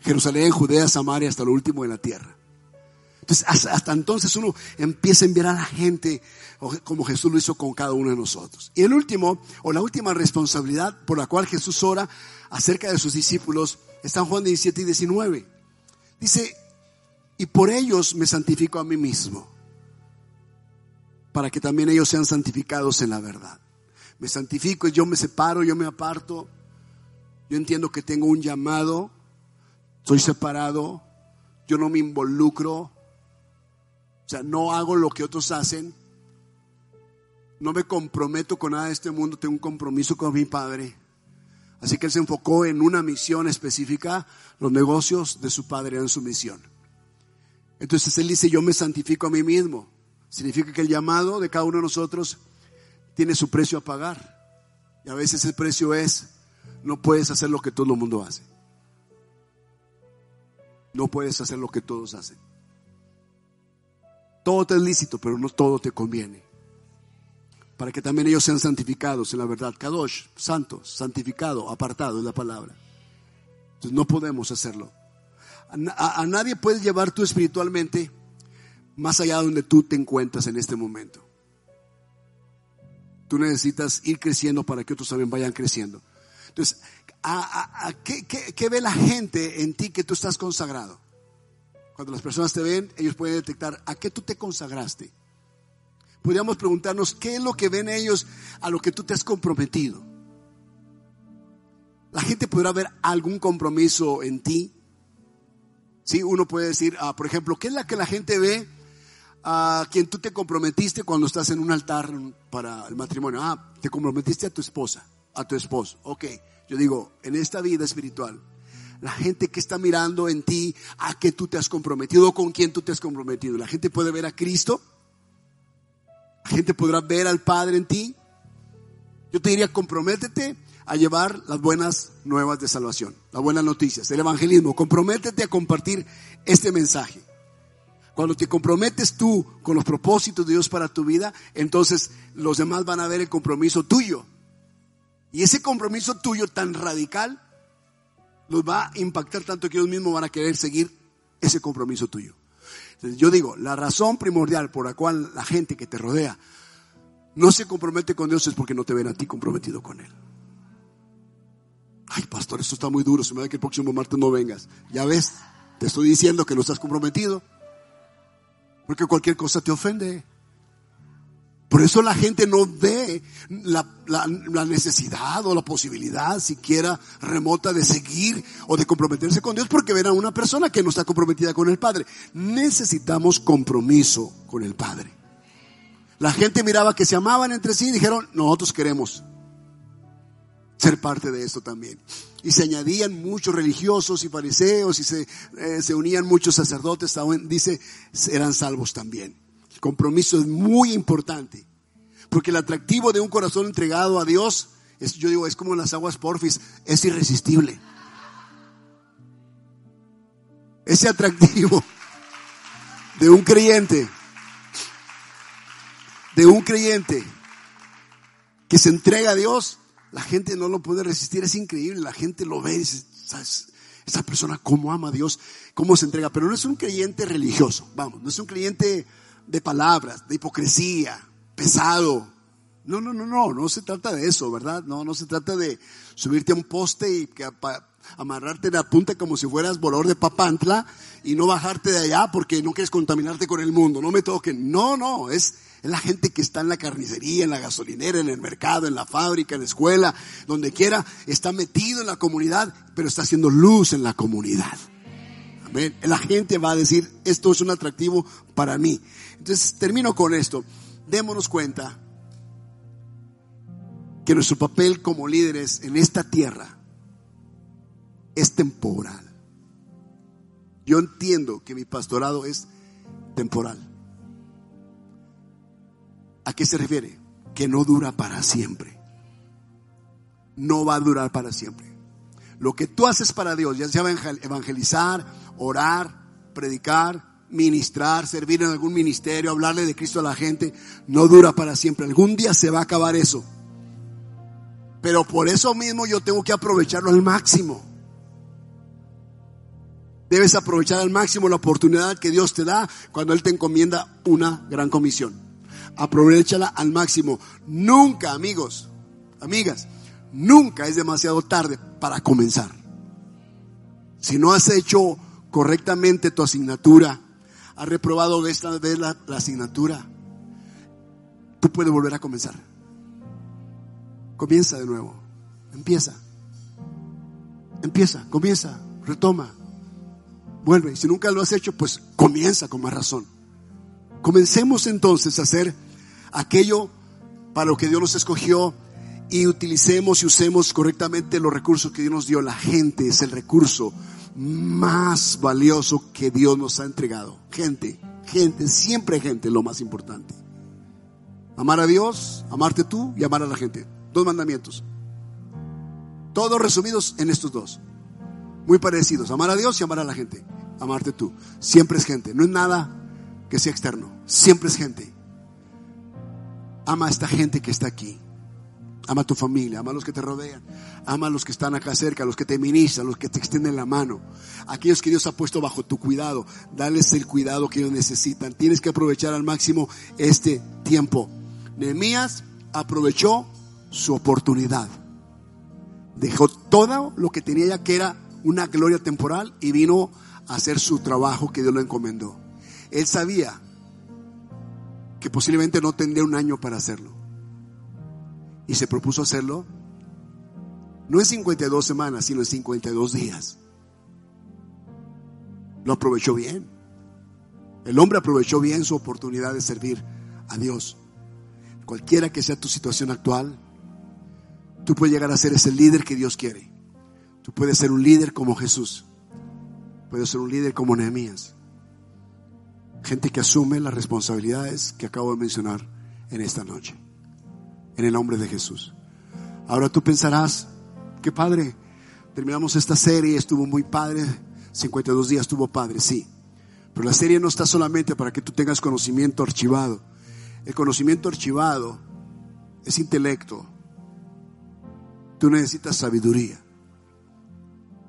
Jerusalén, Judea, Samaria, hasta lo último de la tierra. Entonces, hasta entonces uno empieza a enviar a la gente como Jesús lo hizo con cada uno de nosotros. Y el último, o la última responsabilidad por la cual Jesús ora acerca de sus discípulos, está en Juan 17 y 19. Dice, y por ellos me santifico a mí mismo, para que también ellos sean santificados en la verdad. Me santifico yo me separo, yo me aparto. Yo entiendo que tengo un llamado, soy separado, yo no me involucro, sea, no hago lo que otros hacen, no me comprometo con nada de este mundo, tengo un compromiso con mi Padre. Así que él se enfocó en una misión específica, los negocios de su Padre eran su misión. Entonces él dice, yo me santifico a mí mismo. Significa que el llamado de cada uno de nosotros tiene su precio a pagar. Y a veces el precio es, no puedes hacer lo que todo el mundo hace. No puedes hacer lo que todos hacen. Todo te es lícito, pero no todo te conviene. Para que también ellos sean santificados en la verdad. Kadosh, santo, santificado, apartado es la palabra. Entonces no podemos hacerlo. A, nadie puedes llevar tú espiritualmente más allá de donde tú te encuentras en este momento. Tú necesitas ir creciendo para que otros también vayan creciendo. Entonces, ¿a, qué, ve la gente en ti que tú estás consagrado? Cuando las personas te ven, ellos pueden detectar a qué tú te consagraste. Podríamos preguntarnos qué es lo que ven ellos a lo que tú te has comprometido. La gente podrá ver algún compromiso en ti. Sí, uno puede decir, ah, por ejemplo, ¿qué es la que la gente ve a quien tú te comprometiste cuando estás en un altar para el matrimonio. Ah, te comprometiste a tu esposa, a tu esposo. Ok, yo digo, en esta vida espiritual, la gente que está mirando en ti, a qué tú te has comprometido, con quién tú te has comprometido. La gente puede ver a Cristo. La gente podrá ver al Padre en ti. Yo te diría, comprométete a llevar las buenas nuevas de salvación, las buenas noticias, el evangelismo. Comprométete a compartir este mensaje. Cuando te comprometes tú con los propósitos de Dios para tu vida, entonces los demás van a ver el compromiso tuyo. Y ese compromiso tuyo tan radical los va a impactar tanto que ellos mismos van a querer seguir ese compromiso tuyo. Entonces yo digo, la razón primordial por la cual la gente que te rodea no se compromete con Dios es porque no te ven a ti comprometido con Él. Ay, pastor, esto está muy duro, se me da que el próximo martes no vengas. Ya ves, te estoy diciendo que no estás comprometido. Porque cualquier cosa te ofende. Por eso la gente no ve la, necesidad o la posibilidad siquiera remota de seguir o de comprometerse con Dios porque ven a una persona que no está comprometida con el Padre. Necesitamos compromiso con el Padre. La gente miraba que se amaban entre sí y dijeron, nosotros queremos ser parte de esto también y se añadían muchos religiosos y fariseos y se, eh, se unían muchos sacerdotes, dice, eran salvos también. Compromiso es muy importante, porque el atractivo de un corazón entregado a Dios, es, yo digo, es como las aguas porfis, es irresistible. Ese atractivo de un creyente, de un creyente que se entrega a Dios, la gente no lo puede resistir, es increíble, la gente lo ve dice, esa persona cómo ama a Dios, cómo se entrega, pero no es un creyente religioso, vamos, no es un creyente de palabras, de hipocresía, pesado. No, no, no, no, no se trata de eso, ¿verdad? No, no se trata de subirte a un poste y que amarrarte de la punta como si fueras volor de papantla y no bajarte de allá porque no quieres contaminarte con el mundo, no me toquen. No, no, es es la gente que está en la carnicería, en la gasolinera, en el mercado, en la fábrica, en la escuela, donde quiera, está metido en la comunidad, pero está haciendo luz en la comunidad. Amén. La gente va a decir, esto es un atractivo para mí. Entonces, termino con esto. Démonos cuenta que nuestro papel como líderes en esta tierra es temporal. Yo entiendo que mi pastorado es temporal. ¿A qué se refiere? Que no dura para siempre. No va a durar para siempre. Lo que tú haces para Dios, ya sea evangelizar, orar, predicar, ministrar, servir en algún ministerio, hablarle de Cristo a la gente, no dura para siempre. Algún día se va a acabar eso. Pero por eso mismo yo tengo que aprovecharlo al máximo. Debes aprovechar al máximo la oportunidad que Dios te da cuando Él te encomienda una gran comisión aprovechala al máximo. Nunca, amigos, amigas, nunca es demasiado tarde para comenzar. Si no has hecho correctamente tu asignatura, has reprobado esta vez la, la asignatura, tú puedes volver a comenzar. Comienza de nuevo. Empieza. Empieza, comienza, retoma. Vuelve. Si nunca lo has hecho, pues comienza con más razón. Comencemos entonces a hacer aquello para lo que Dios nos escogió y utilicemos y usemos correctamente los recursos que Dios nos dio. La gente es el recurso más valioso que Dios nos ha entregado. Gente, gente, siempre gente, lo más importante. Amar a Dios, amarte tú y amar a la gente. Dos mandamientos. Todos resumidos en estos dos. Muy parecidos. Amar a Dios y amar a la gente. Amarte tú. Siempre es gente. No es nada que sea externo. Siempre es gente. Ama a esta gente que está aquí. Ama a tu familia, ama a los que te rodean, ama a los que están acá cerca, a los que te ministran, a los que te extienden la mano, aquellos que Dios ha puesto bajo tu cuidado. Dales el cuidado que ellos necesitan. Tienes que aprovechar al máximo este tiempo. Nehemías aprovechó su oportunidad. Dejó todo lo que tenía ya que era una gloria temporal y vino a hacer su trabajo que Dios lo encomendó. Él sabía que posiblemente no tendría un año para hacerlo. Y se propuso hacerlo no en 52 semanas, sino en 52 días. Lo aprovechó bien. El hombre aprovechó bien su oportunidad de servir a Dios. Cualquiera que sea tu situación actual, tú puedes llegar a ser ese líder que Dios quiere. Tú puedes ser un líder como Jesús. Puedes ser un líder como Nehemías. Gente que asume las responsabilidades que acabo de mencionar en esta noche. En el nombre de Jesús. Ahora tú pensarás, qué padre, terminamos esta serie, estuvo muy padre, 52 días estuvo padre, sí. Pero la serie no está solamente para que tú tengas conocimiento archivado. El conocimiento archivado es intelecto. Tú necesitas sabiduría.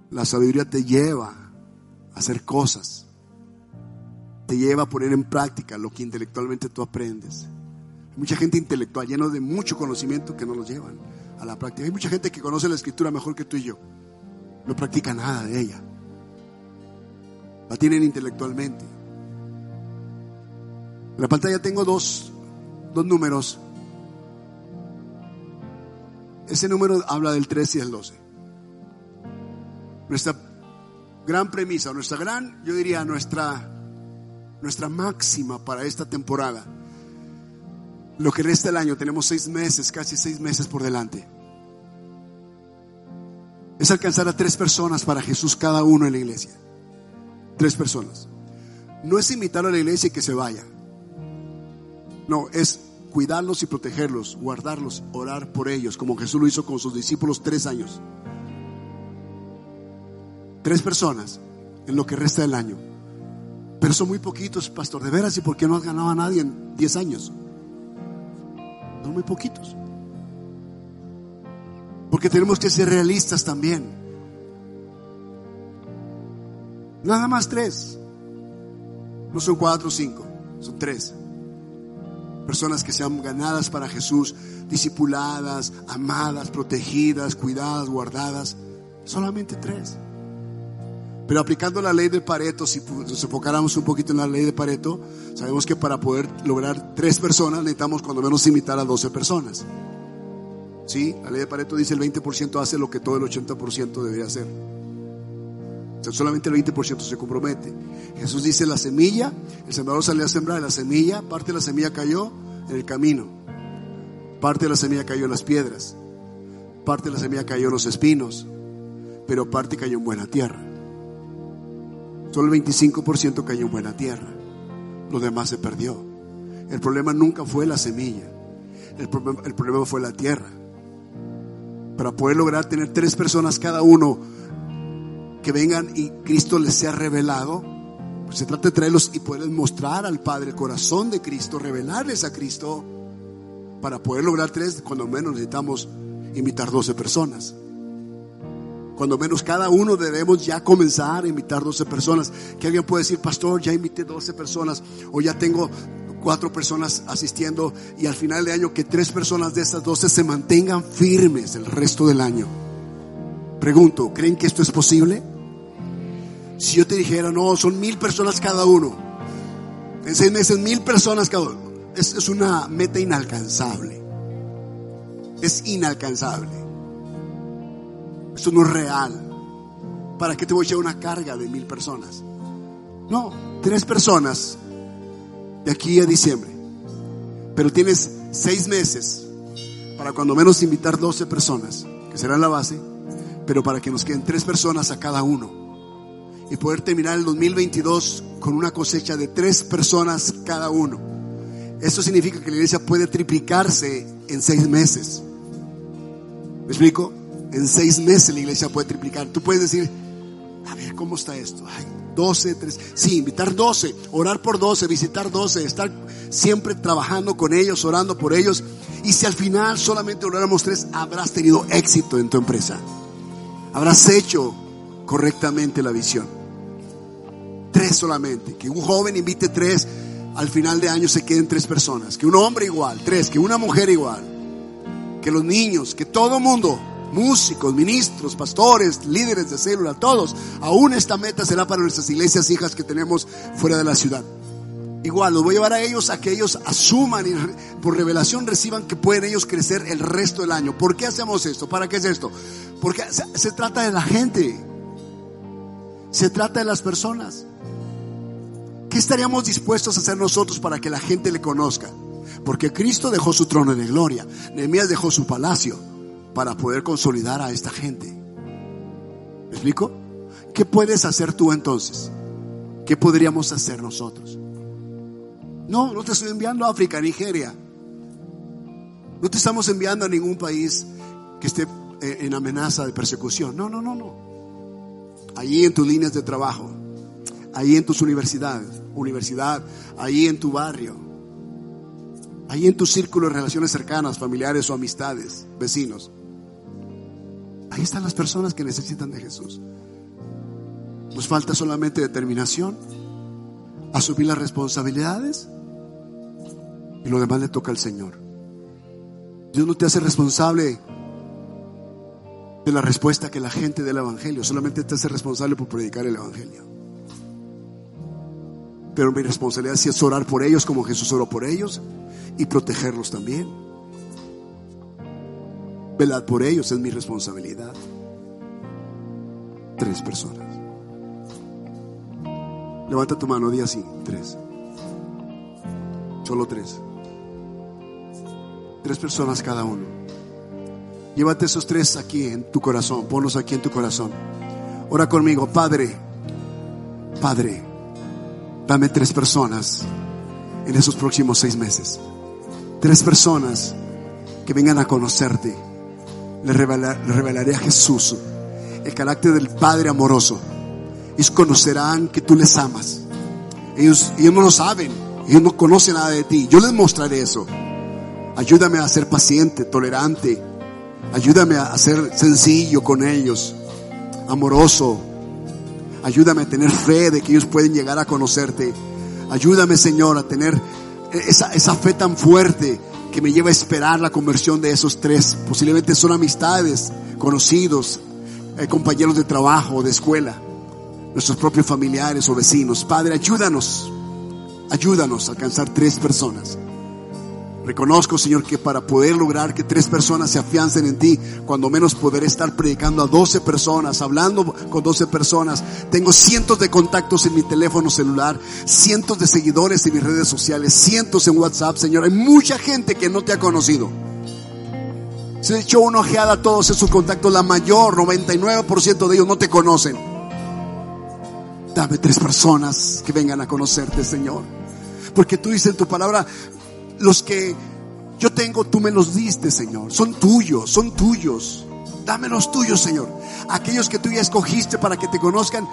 La sabiduría te lleva a hacer cosas te lleva a poner en práctica lo que intelectualmente tú aprendes. Hay mucha gente intelectual, lleno de mucho conocimiento que no lo llevan a la práctica. Hay mucha gente que conoce la escritura mejor que tú y yo. No practica nada de ella. La tienen intelectualmente. En la pantalla tengo dos, dos números. Ese número habla del 13 y el 12. Nuestra gran premisa, nuestra gran, yo diría, nuestra nuestra máxima para esta temporada. Lo que resta del año, tenemos seis meses, casi seis meses por delante. Es alcanzar a tres personas para Jesús cada uno en la iglesia. Tres personas. No es invitar a la iglesia y que se vaya. No, es cuidarlos y protegerlos, guardarlos, orar por ellos, como Jesús lo hizo con sus discípulos tres años. Tres personas en lo que resta del año. Pero son muy poquitos, pastor. De veras, ¿y por qué no has ganado a nadie en 10 años? Muy poquitos. Porque tenemos que ser realistas también. Nada más tres. No son cuatro o cinco, son tres. Personas que sean ganadas para Jesús, discipuladas, amadas, protegidas, cuidadas, guardadas. Solamente tres. Pero aplicando la ley de Pareto, si nos enfocáramos un poquito en la ley de Pareto, sabemos que para poder lograr tres personas necesitamos cuando menos invitar a 12 personas. ¿Sí? La ley de Pareto dice el 20% hace lo que todo el 80% debería hacer. O sea, solamente el 20% se compromete. Jesús dice la semilla, el sembrador salió a sembrar la semilla, parte de la semilla cayó en el camino, parte de la semilla cayó en las piedras, parte de la semilla cayó en los espinos, pero parte cayó en buena tierra. Solo el 25% cayó en buena tierra. Lo demás se perdió. El problema nunca fue la semilla. El problema, fue la tierra. Para poder lograr tener tres personas cada uno que vengan y Cristo les sea revelado, pues se trata de traerlos y poderles mostrar al Padre el corazón de Cristo, revelarles a Cristo. Para poder lograr tres, cuando menos necesitamos invitar 12 personas. Cuando menos cada uno debemos ya comenzar a invitar 12 personas. Que alguien puede decir, pastor, ya invité 12 personas o ya tengo cuatro personas asistiendo y al final de año que tres personas de esas 12 se mantengan firmes el resto del año. Pregunto, ¿creen que esto es posible? Si yo te dijera, no, son mil personas cada uno. En seis meses, mil personas cada uno. Es, es una meta inalcanzable. es inalcanzable. Esto no es real. ¿Para qué te voy a echar una carga de mil personas? No, tres personas de aquí a diciembre. Pero tienes seis meses para cuando menos invitar 12 personas, que serán la base, pero para que nos queden tres personas a cada uno. Y poder terminar el 2022 con una cosecha de tres personas cada uno. Esto significa que la iglesia puede triplicarse en seis meses. ¿Me explico? En seis meses la iglesia puede triplicar. Tú puedes decir, a ver, ¿cómo está esto? Ay, 12, 3. Sí, invitar 12, orar por 12, visitar 12, estar siempre trabajando con ellos, orando por ellos. Y si al final solamente oráramos tres, habrás tenido éxito en tu empresa. Habrás hecho correctamente la visión. Tres solamente. Que un joven invite tres, al final de año se queden tres personas. Que un hombre igual, tres. Que una mujer igual. Que los niños, que todo mundo músicos, ministros, pastores, líderes de célula, todos. Aún esta meta será para nuestras iglesias hijas que tenemos fuera de la ciudad. Igual, los voy a llevar a ellos a que ellos asuman y por revelación reciban que pueden ellos crecer el resto del año. ¿Por qué hacemos esto? ¿Para qué es esto? Porque se, se trata de la gente. Se trata de las personas. ¿Qué estaríamos dispuestos a hacer nosotros para que la gente le conozca? Porque Cristo dejó su trono de gloria. Nehemías dejó su palacio para poder consolidar a esta gente. ¿Me explico? ¿Qué puedes hacer tú entonces? ¿Qué podríamos hacer nosotros? No, no te estoy enviando a África, Nigeria. No te estamos enviando a ningún país que esté eh, en amenaza de persecución. No, no, no, no. Allí en tus líneas de trabajo, allí en tus universidades, universidad, allí en tu barrio, allí en tu círculo de relaciones cercanas, familiares o amistades, vecinos. Ahí están las personas que necesitan de Jesús. Nos falta solamente determinación, asumir las responsabilidades y lo demás le toca al Señor. Dios no te hace responsable de la respuesta que la gente del Evangelio, solamente te hace responsable por predicar el Evangelio. Pero mi responsabilidad es orar por ellos como Jesús oró por ellos y protegerlos también. Velad por ellos, es mi responsabilidad. Tres personas. Levanta tu mano, di así, tres. Solo tres. Tres personas cada uno. Llévate esos tres aquí en tu corazón, ponlos aquí en tu corazón. Ora conmigo, Padre, Padre, dame tres personas en esos próximos seis meses. Tres personas que vengan a conocerte le, revelaré a Jesús el carácter del Padre amoroso. Ellos conocerán que tú les amas. Ellos, ellos no lo saben, ellos no conocen nada de ti. Yo les mostraré eso. Ayúdame a ser paciente, tolerante. Ayúdame a ser sencillo con ellos, amoroso. Ayúdame a tener fe de que ellos pueden llegar a conocerte. Ayúdame, Señor, a tener esa, esa fe tan fuerte que me lleva a esperar la conversión de esos tres. Posiblemente son amistades, conocidos, eh, compañeros de trabajo, de escuela, nuestros propios familiares o vecinos. Padre, ayúdanos, ayúdanos a alcanzar tres personas. Reconozco, Señor, que para poder lograr que tres personas se afiancen en ti, cuando menos poder estar predicando a doce personas, hablando con doce personas. Tengo cientos de contactos en mi teléfono celular, cientos de seguidores en mis redes sociales, cientos en WhatsApp, Señor. Hay mucha gente que no te ha conocido. Se echó una ojeada a todos esos contactos, la mayor, 99% de ellos no te conocen. Dame tres personas que vengan a conocerte, Señor. Porque tú dices en tu palabra, los que yo tengo, tú me los diste, Señor. Son tuyos, son tuyos. Dame los tuyos, Señor. Aquellos que tú ya escogiste para que te conozcan,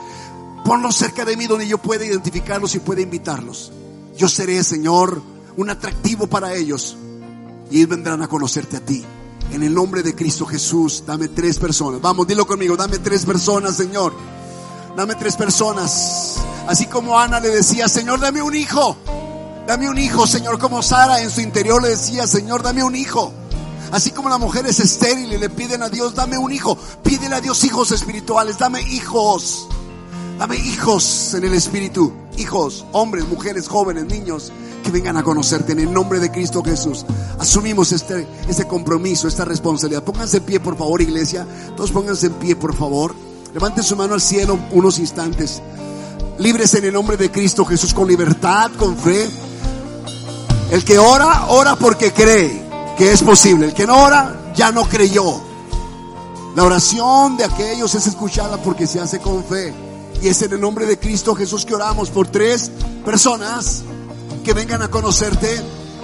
ponlos cerca de mí donde yo pueda identificarlos y pueda invitarlos. Yo seré, Señor, un atractivo para ellos. Y ellos vendrán a conocerte a ti. En el nombre de Cristo Jesús, dame tres personas. Vamos, dilo conmigo, dame tres personas, Señor. Dame tres personas. Así como Ana le decía, Señor, dame un hijo. Dame un hijo, Señor, como Sara en su interior le decía, Señor, dame un hijo. Así como la mujer es estéril y le piden a Dios, dame un hijo. Pídele a Dios hijos espirituales, dame hijos. Dame hijos en el espíritu. Hijos, hombres, mujeres, jóvenes, niños, que vengan a conocerte en el nombre de Cristo Jesús. Asumimos este, este compromiso, esta responsabilidad. Pónganse en pie, por favor, iglesia. Todos pónganse en pie, por favor. Levanten su mano al cielo unos instantes. Libres en el nombre de Cristo Jesús con libertad, con fe. El que ora, ora porque cree que es posible. El que no ora, ya no creyó. La oración de aquellos es escuchada porque se hace con fe. Y es en el nombre de Cristo Jesús que oramos por tres personas que vengan a conocerte.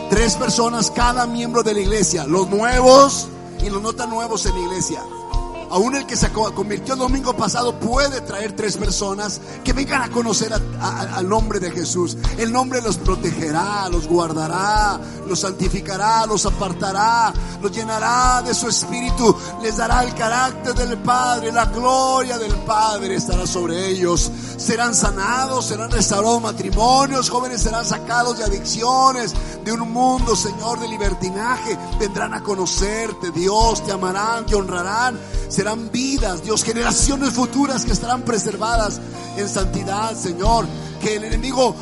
Tres personas, cada miembro de la iglesia. Los nuevos y los no tan nuevos en la iglesia. Aún el que se convirtió el domingo pasado puede traer tres personas que vengan a conocer al nombre de Jesús. El nombre los protegerá, los guardará, los santificará, los apartará, los llenará de su espíritu, les dará el carácter del Padre, la gloria del Padre estará sobre ellos. Serán sanados, serán restaurados matrimonios, jóvenes serán sacados de adicciones, de un mundo, Señor, de libertinaje. Vendrán a conocerte, Dios, te amarán, te honrarán serán vidas, Dios, generaciones futuras que estarán preservadas en santidad, Señor. Que el enemigo,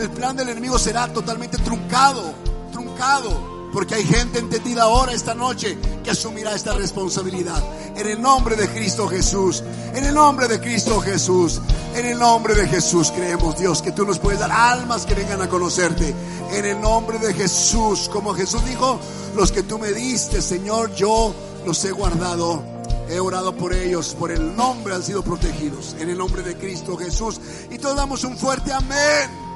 el plan del enemigo será totalmente truncado, truncado. Porque hay gente entendida ahora esta noche que asumirá esta responsabilidad. En el nombre de Cristo Jesús. En el nombre de Cristo Jesús. En el nombre de Jesús creemos, Dios, que tú nos puedes dar almas que vengan a conocerte. En el nombre de Jesús. Como Jesús dijo, los que tú me diste, Señor, yo los he guardado He orado por ellos, por el nombre han sido protegidos. En el nombre de Cristo Jesús. Y todos damos un fuerte amén.